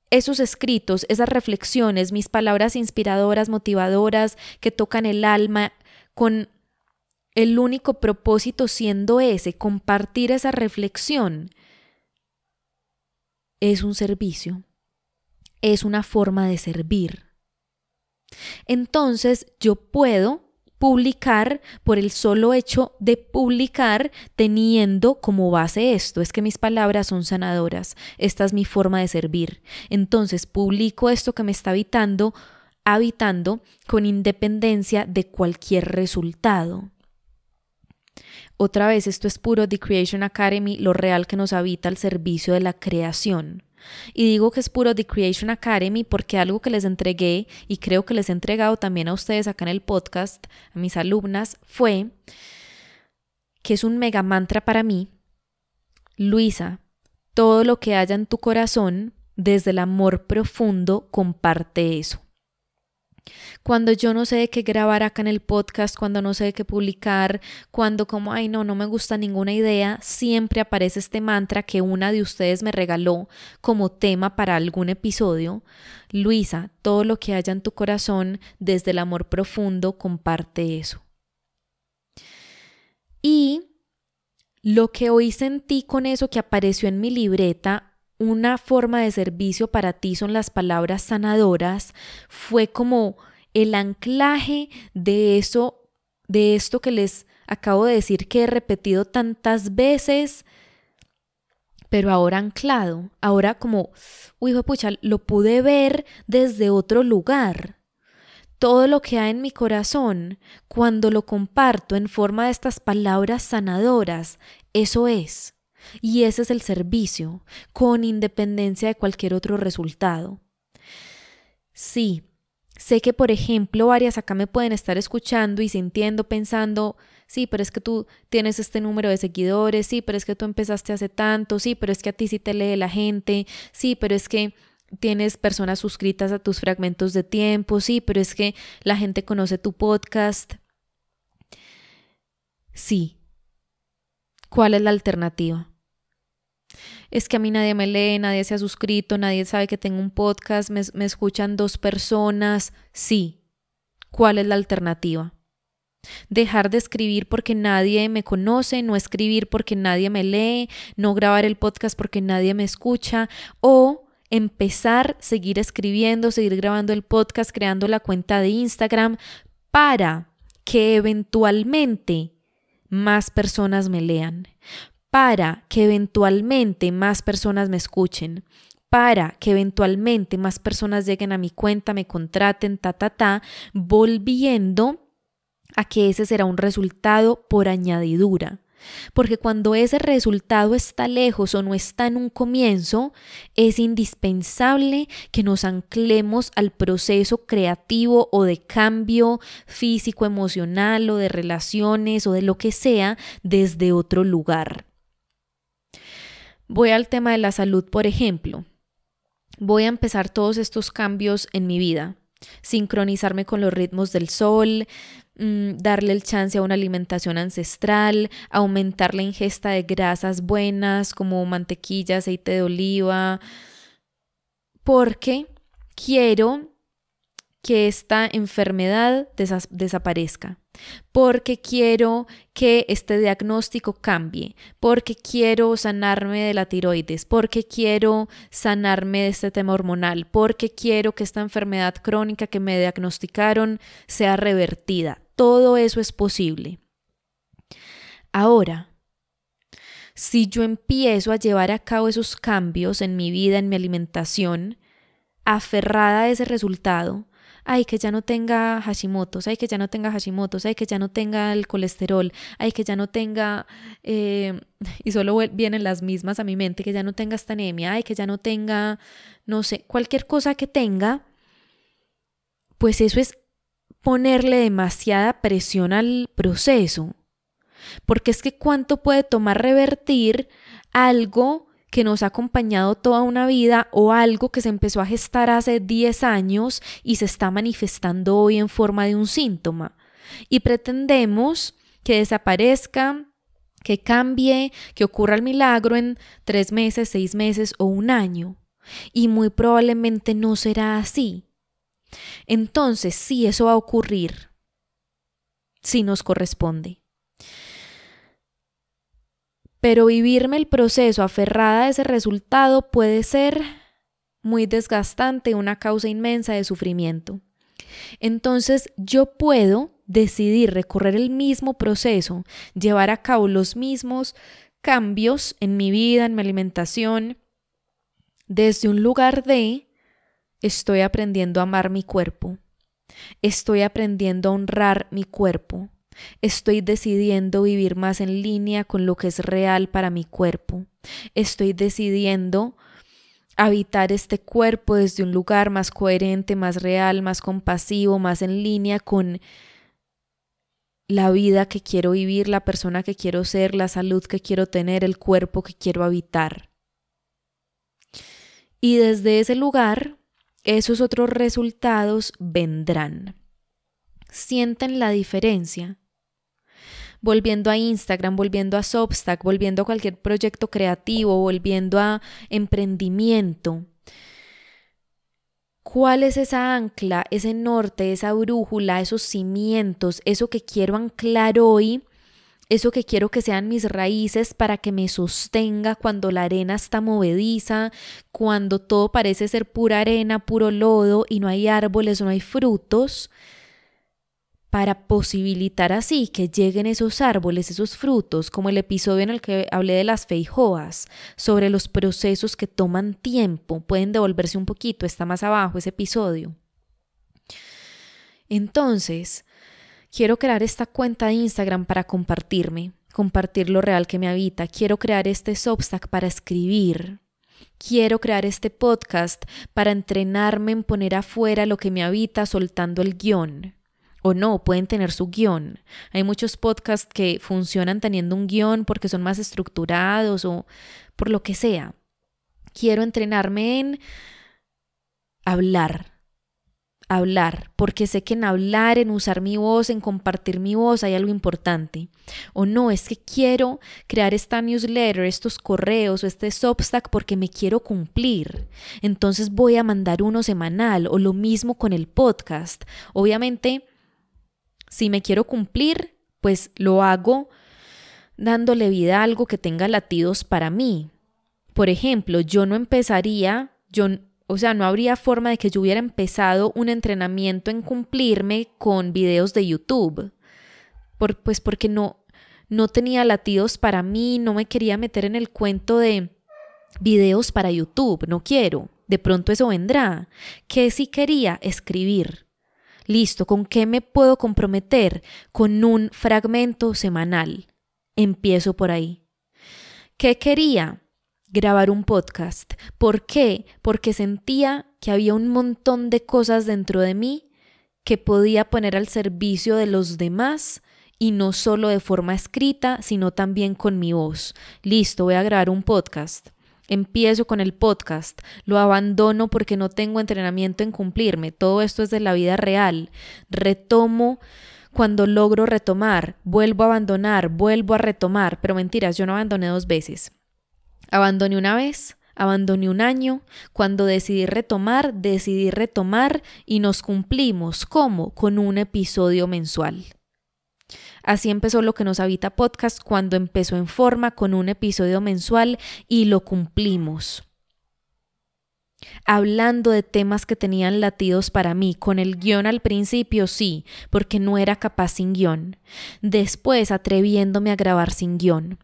esos escritos, esas reflexiones, mis palabras inspiradoras, motivadoras, que tocan el alma, con el único propósito siendo ese, compartir esa reflexión, es un servicio es una forma de servir. Entonces yo puedo publicar por el solo hecho de publicar teniendo como base esto, es que mis palabras son sanadoras, esta es mi forma de servir. Entonces publico esto que me está habitando, habitando con independencia de cualquier resultado. Otra vez, esto es puro The Creation Academy, lo real que nos habita al servicio de la creación. Y digo que es puro The Creation Academy porque algo que les entregué y creo que les he entregado también a ustedes acá en el podcast, a mis alumnas, fue que es un mega mantra para mí. Luisa, todo lo que haya en tu corazón, desde el amor profundo, comparte eso. Cuando yo no sé de qué grabar acá en el podcast, cuando no sé de qué publicar, cuando como, ay no, no me gusta ninguna idea, siempre aparece este mantra que una de ustedes me regaló como tema para algún episodio. Luisa, todo lo que haya en tu corazón, desde el amor profundo, comparte eso. Y lo que hoy sentí con eso que apareció en mi libreta una forma de servicio para ti son las palabras sanadoras, fue como el anclaje de eso, de esto que les acabo de decir que he repetido tantas veces, pero ahora anclado, ahora como, uy, pucha, lo pude ver desde otro lugar. Todo lo que hay en mi corazón, cuando lo comparto en forma de estas palabras sanadoras, eso es. Y ese es el servicio, con independencia de cualquier otro resultado. Sí, sé que, por ejemplo, varias acá me pueden estar escuchando y sintiendo, pensando, sí, pero es que tú tienes este número de seguidores, sí, pero es que tú empezaste hace tanto, sí, pero es que a ti sí te lee la gente, sí, pero es que tienes personas suscritas a tus fragmentos de tiempo, sí, pero es que la gente conoce tu podcast. Sí. ¿Cuál es la alternativa? Es que a mí nadie me lee, nadie se ha suscrito, nadie sabe que tengo un podcast, me, me escuchan dos personas. Sí. ¿Cuál es la alternativa? Dejar de escribir porque nadie me conoce, no escribir porque nadie me lee, no grabar el podcast porque nadie me escucha o empezar, seguir escribiendo, seguir grabando el podcast, creando la cuenta de Instagram para que eventualmente más personas me lean, para que eventualmente más personas me escuchen, para que eventualmente más personas lleguen a mi cuenta, me contraten, ta, ta, ta, volviendo a que ese será un resultado por añadidura. Porque cuando ese resultado está lejos o no está en un comienzo, es indispensable que nos anclemos al proceso creativo o de cambio físico, emocional o de relaciones o de lo que sea desde otro lugar. Voy al tema de la salud, por ejemplo. Voy a empezar todos estos cambios en mi vida. Sincronizarme con los ritmos del sol, mm, darle el chance a una alimentación ancestral, aumentar la ingesta de grasas buenas como mantequilla, aceite de oliva, porque quiero que esta enfermedad desaparezca, porque quiero que este diagnóstico cambie, porque quiero sanarme de la tiroides, porque quiero sanarme de este tema hormonal, porque quiero que esta enfermedad crónica que me diagnosticaron sea revertida. Todo eso es posible. Ahora, si yo empiezo a llevar a cabo esos cambios en mi vida, en mi alimentación, aferrada a ese resultado, ay, que ya no tenga Hashimoto's, ay, que ya no tenga Hashimoto's, ay, que ya no tenga el colesterol, ay, que ya no tenga, eh, y solo vienen las mismas a mi mente, que ya no tenga esta anemia, ay, que ya no tenga, no sé, cualquier cosa que tenga, pues eso es ponerle demasiada presión al proceso. Porque es que cuánto puede tomar revertir algo que nos ha acompañado toda una vida o algo que se empezó a gestar hace 10 años y se está manifestando hoy en forma de un síntoma. Y pretendemos que desaparezca, que cambie, que ocurra el milagro en tres meses, seis meses o un año. Y muy probablemente no será así. Entonces, sí, eso va a ocurrir, si nos corresponde. Pero vivirme el proceso aferrada a ese resultado puede ser muy desgastante, una causa inmensa de sufrimiento. Entonces yo puedo decidir recorrer el mismo proceso, llevar a cabo los mismos cambios en mi vida, en mi alimentación, desde un lugar de estoy aprendiendo a amar mi cuerpo, estoy aprendiendo a honrar mi cuerpo, Estoy decidiendo vivir más en línea con lo que es real para mi cuerpo. Estoy decidiendo habitar este cuerpo desde un lugar más coherente, más real, más compasivo, más en línea con la vida que quiero vivir, la persona que quiero ser, la salud que quiero tener, el cuerpo que quiero habitar. Y desde ese lugar, esos otros resultados vendrán. ¿Sienten la diferencia? Volviendo a Instagram, volviendo a Substack, volviendo a cualquier proyecto creativo, volviendo a emprendimiento. ¿Cuál es esa ancla, ese norte, esa brújula, esos cimientos, eso que quiero anclar hoy eso que quiero que sean mis raíces para que me sostenga cuando la arena está movediza, cuando todo parece ser pura arena, puro lodo y no hay árboles, no hay frutos, para posibilitar así que lleguen esos árboles, esos frutos, como el episodio en el que hablé de las feijoas, sobre los procesos que toman tiempo, pueden devolverse un poquito, está más abajo ese episodio. Entonces, Quiero crear esta cuenta de Instagram para compartirme, compartir lo real que me habita. Quiero crear este Substack para escribir. Quiero crear este podcast para entrenarme en poner afuera lo que me habita soltando el guion. O no, pueden tener su guion. Hay muchos podcasts que funcionan teniendo un guion porque son más estructurados o por lo que sea. Quiero entrenarme en hablar, hablar, porque sé que en hablar, en usar mi voz, en compartir mi voz hay algo importante. O no, es que quiero crear esta newsletter, estos correos o este Substack porque me quiero cumplir. Entonces voy a mandar uno semanal o lo mismo con el podcast. Obviamente, si me quiero cumplir, pues lo hago dándole vida a algo que tenga latidos para mí. Por ejemplo, yo no empezaría, yo o sea, no habría forma de que yo hubiera empezado un entrenamiento en cumplirme con videos de YouTube. Pues porque no, no tenía latidos para mí, no me quería meter en el cuento de videos para YouTube, no quiero. De pronto eso vendrá. ¿Qué sí quería? Escribir. Listo, ¿con qué me puedo comprometer? Con un fragmento semanal. Empiezo por ahí. ¿Qué quería? grabar un podcast. ¿Por qué? Porque sentía que había un montón de cosas dentro de mí que podía poner al servicio de los demás y no solo de forma escrita, sino también con mi voz. Listo, voy a grabar un podcast. Empiezo con el podcast, lo abandono porque no tengo entrenamiento en cumplirme. Todo esto es de la vida real. Retomo cuando logro retomar, vuelvo a abandonar, vuelvo a retomar, pero mentiras, yo no abandoné dos veces. Abandoné una vez, abandoné un año, cuando decidí retomar, decidí retomar y nos cumplimos. ¿Cómo? Con un episodio mensual. Así empezó lo que nos habita podcast cuando empezó en forma con un episodio mensual y lo cumplimos. Hablando de temas que tenían latidos para mí, con el guion al principio sí, porque no era capaz sin guion. Después atreviéndome a grabar sin guion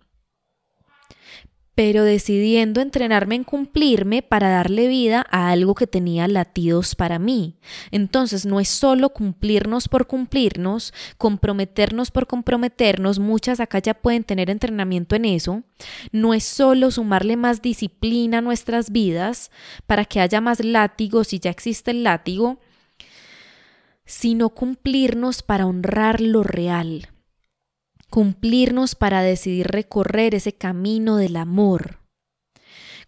pero decidiendo entrenarme en cumplirme para darle vida a algo que tenía latidos para mí. Entonces no es solo cumplirnos por cumplirnos, comprometernos por comprometernos, muchas acá ya pueden tener entrenamiento en eso, no es solo sumarle más disciplina a nuestras vidas para que haya más látigos si ya existe el látigo, sino cumplirnos para honrar lo real cumplirnos para decidir recorrer ese camino del amor,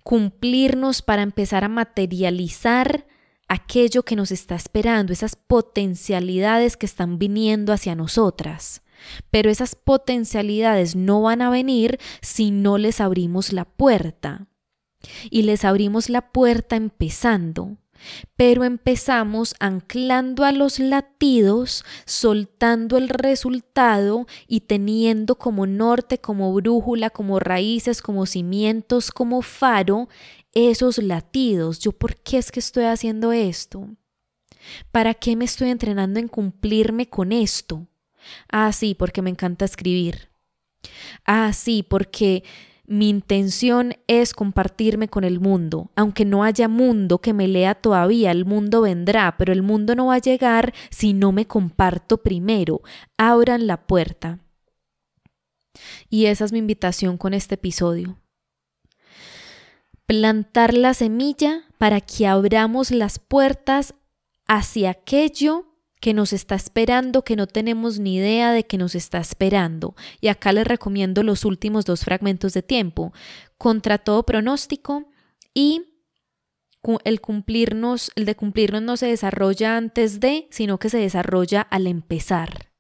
cumplirnos para empezar a materializar aquello que nos está esperando, esas potencialidades que están viniendo hacia nosotras. Pero esas potencialidades no van a venir si no les abrimos la puerta. Y les abrimos la puerta empezando pero empezamos anclando a los latidos, soltando el resultado y teniendo como norte, como brújula, como raíces, como cimientos, como faro, esos latidos. ¿Yo por qué es que estoy haciendo esto? ¿Para qué me estoy entrenando en cumplirme con esto? Ah, sí, porque me encanta escribir. Ah, sí, porque mi intención es compartirme con el mundo. Aunque no haya mundo que me lea todavía, el mundo vendrá, pero el mundo no va a llegar si no me comparto primero. Abran la puerta. Y esa es mi invitación con este episodio. Plantar la semilla para que abramos las puertas hacia aquello que nos está esperando, que no tenemos ni idea de que nos está esperando. Y acá les recomiendo los últimos dos fragmentos de tiempo, contra todo pronóstico y el cumplirnos, el de cumplirnos no se desarrolla antes de, sino que se desarrolla al empezar.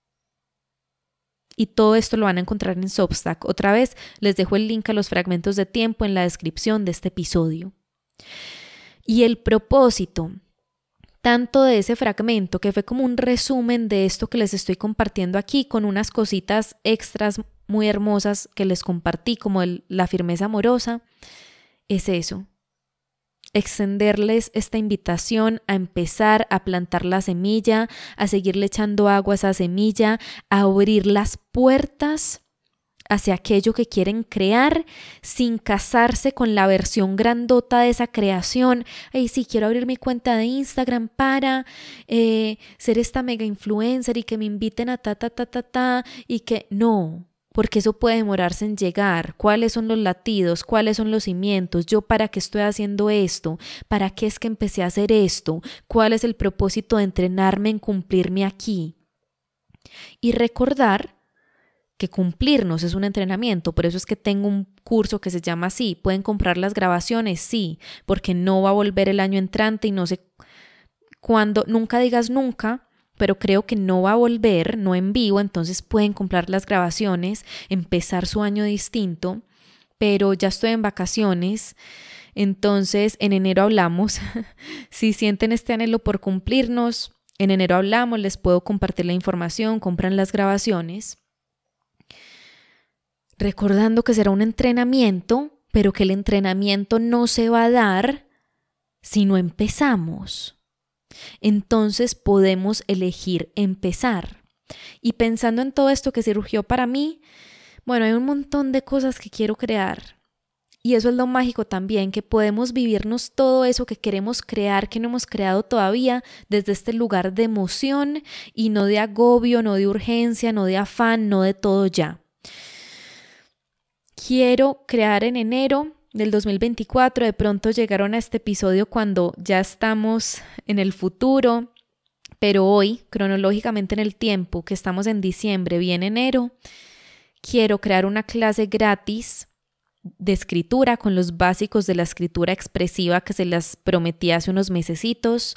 Y todo esto lo van a encontrar en Substack. Otra vez les dejo el link a los fragmentos de tiempo en la descripción de este episodio. Y el propósito, tanto de ese fragmento, que fue como un resumen de esto que les estoy compartiendo aquí, con unas cositas extras muy hermosas que les compartí, como la firmeza amorosa, es eso, extenderles esta invitación a empezar a plantar la semilla, a seguirle echando agua a esa semilla, a abrir las puertas hacia aquello que quieren crear sin casarse con la versión grandota de esa creación. Ay, sí, quiero abrir mi cuenta de Instagram para eh, ser esta mega influencer y que me inviten a ta, ta, ta, ta, ta, y que no porque eso puede demorarse en llegar. ¿Cuáles son los latidos? ¿Cuáles son los cimientos? ¿Yo para qué estoy haciendo esto? ¿Para qué es que empecé a hacer esto? ¿Cuál es el propósito de entrenarme en cumplirme aquí? Y recordar que cumplirnos es un entrenamiento, por eso es que tengo un curso que se llama así. ¿Pueden comprar las grabaciones? Sí, porque no va a volver el año entrante y no sé cuándo, nunca digas nunca, pero creo que no va a volver, no en vivo, entonces pueden comprar las grabaciones, empezar su año distinto, pero ya estoy en vacaciones, entonces en enero hablamos, si sienten este anhelo por cumplirnos, en enero hablamos, les puedo compartir la información, compran las grabaciones, recordando que será un entrenamiento, pero que el entrenamiento no se va a dar si no empezamos entonces podemos elegir empezar. Y pensando en todo esto que surgió para mí, bueno, hay un montón de cosas que quiero crear. Y eso es lo mágico también, que podemos vivirnos todo eso que queremos crear, que no hemos creado todavía, desde este lugar de emoción y no de agobio, no de urgencia, no de afán, no de todo ya. Quiero crear en enero del 2024 de pronto llegaron a este episodio cuando ya estamos en el futuro, pero hoy, cronológicamente en el tiempo, que estamos en diciembre, bien enero, quiero crear una clase gratis de escritura con los básicos de la escritura expresiva que se las prometí hace unos mesecitos.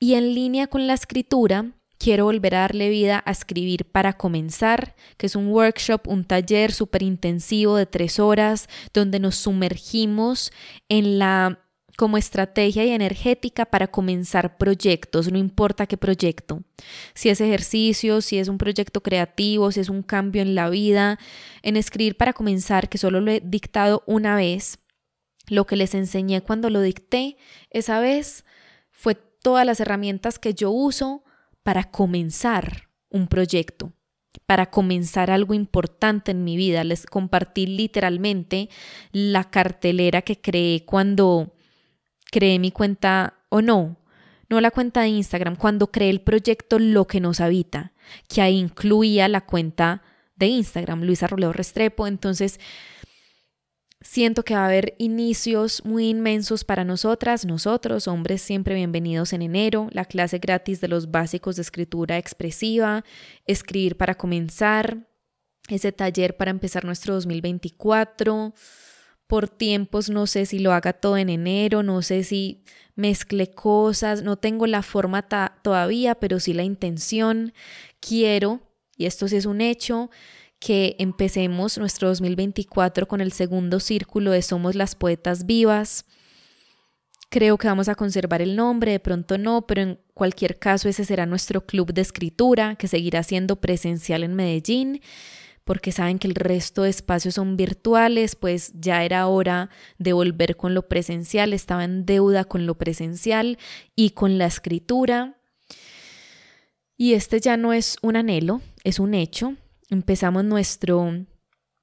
Y en línea con la escritura, Quiero volver a darle vida a escribir para comenzar, que es un workshop, un taller súper intensivo de tres horas, donde nos sumergimos en la como estrategia y energética para comenzar proyectos, no importa qué proyecto, si es ejercicio, si es un proyecto creativo, si es un cambio en la vida, en escribir para comenzar, que solo lo he dictado una vez, lo que les enseñé cuando lo dicté esa vez fue todas las herramientas que yo uso para comenzar un proyecto, para comenzar algo importante en mi vida. Les compartí literalmente la cartelera que creé cuando creé mi cuenta o no, no la cuenta de Instagram, cuando creé el proyecto Lo que nos habita, que ahí incluía la cuenta de Instagram, Luisa Roleo Restrepo. Entonces, Siento que va a haber inicios muy inmensos para nosotras, nosotros, hombres siempre bienvenidos en enero, la clase gratis de los básicos de escritura expresiva, escribir para comenzar, ese taller para empezar nuestro 2024. Por tiempos no sé si lo haga todo en enero, no sé si mezcle cosas, no tengo la forma todavía, pero sí la intención. Quiero, y esto sí es un hecho, que empecemos nuestro 2024 con el segundo círculo de Somos las Poetas Vivas. Creo que vamos a conservar el nombre, de pronto no, pero en cualquier caso ese será nuestro club de escritura que seguirá siendo presencial en Medellín, porque saben que el resto de espacios son virtuales, pues ya era hora de volver con lo presencial, estaba en deuda con lo presencial y con la escritura. Y este ya no es un anhelo, es un hecho. Empezamos nuestro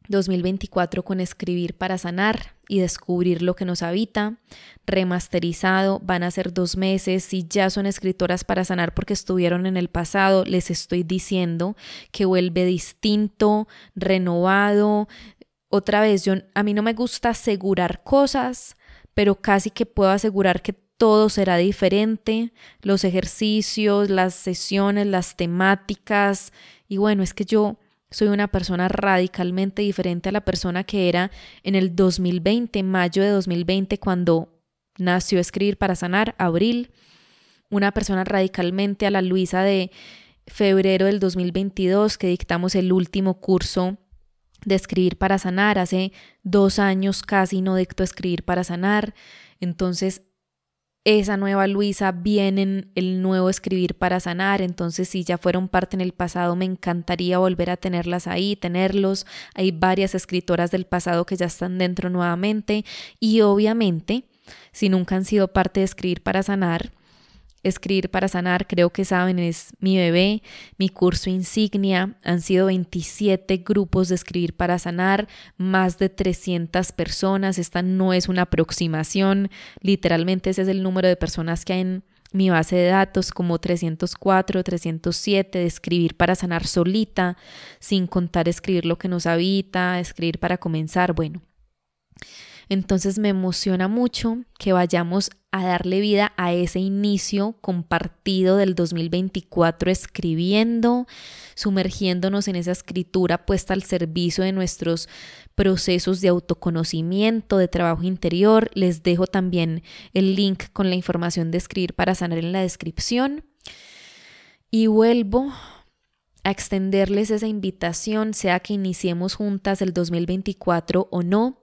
2024 con escribir para sanar y descubrir lo que nos habita. Remasterizado, van a ser dos meses. Si ya son escritoras para sanar porque estuvieron en el pasado, les estoy diciendo que vuelve distinto, renovado. Otra vez, yo, a mí no me gusta asegurar cosas, pero casi que puedo asegurar que todo será diferente. Los ejercicios, las sesiones, las temáticas. Y bueno, es que yo soy una persona radicalmente diferente a la persona que era en el 2020, mayo de 2020, cuando nació Escribir para Sanar, abril. Una persona radicalmente a la Luisa de febrero del 2022 que dictamos el último curso de Escribir para Sanar. Hace dos años casi no dicto Escribir para Sanar. Entonces esa nueva Luisa viene en el nuevo escribir para sanar, entonces si ya fueron parte en el pasado, me encantaría volver a tenerlas ahí, tenerlos. Hay varias escritoras del pasado que ya están dentro nuevamente y obviamente, si nunca han sido parte de escribir para sanar, Escribir para sanar, creo que saben, es mi bebé, mi curso insignia. Han sido 27 grupos de escribir para sanar, más de 300 personas. Esta no es una aproximación, literalmente ese es el número de personas que hay en mi base de datos, como 304, 307, de escribir para sanar solita, sin contar escribir lo que nos habita, escribir para comenzar. Bueno, entonces me emociona mucho que vayamos a darle vida a ese inicio compartido del 2024 escribiendo, sumergiéndonos en esa escritura puesta al servicio de nuestros procesos de autoconocimiento, de trabajo interior. Les dejo también el link con la información de escribir para sanar en la descripción. Y vuelvo a extenderles esa invitación, sea que iniciemos juntas el 2024 o no,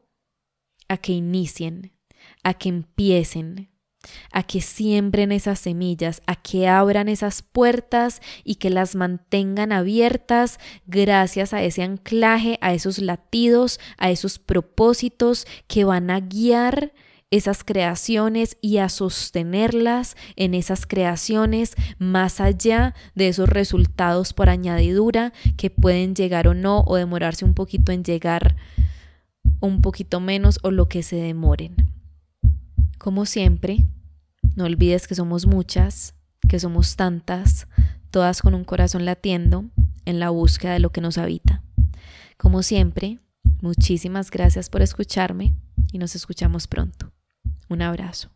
a que inicien, a que empiecen, a que siembren esas semillas, a que abran esas puertas y que las mantengan abiertas gracias a ese anclaje, a esos latidos, a esos propósitos que van a guiar esas creaciones y a sostenerlas en esas creaciones más allá de esos resultados por añadidura que pueden llegar o no o demorarse un poquito en llegar un poquito menos o lo que se demoren. Como siempre, no olvides que somos muchas, que somos tantas, todas con un corazón latiendo en la búsqueda de lo que nos habita. Como siempre, muchísimas gracias por escucharme y nos escuchamos pronto. Un abrazo.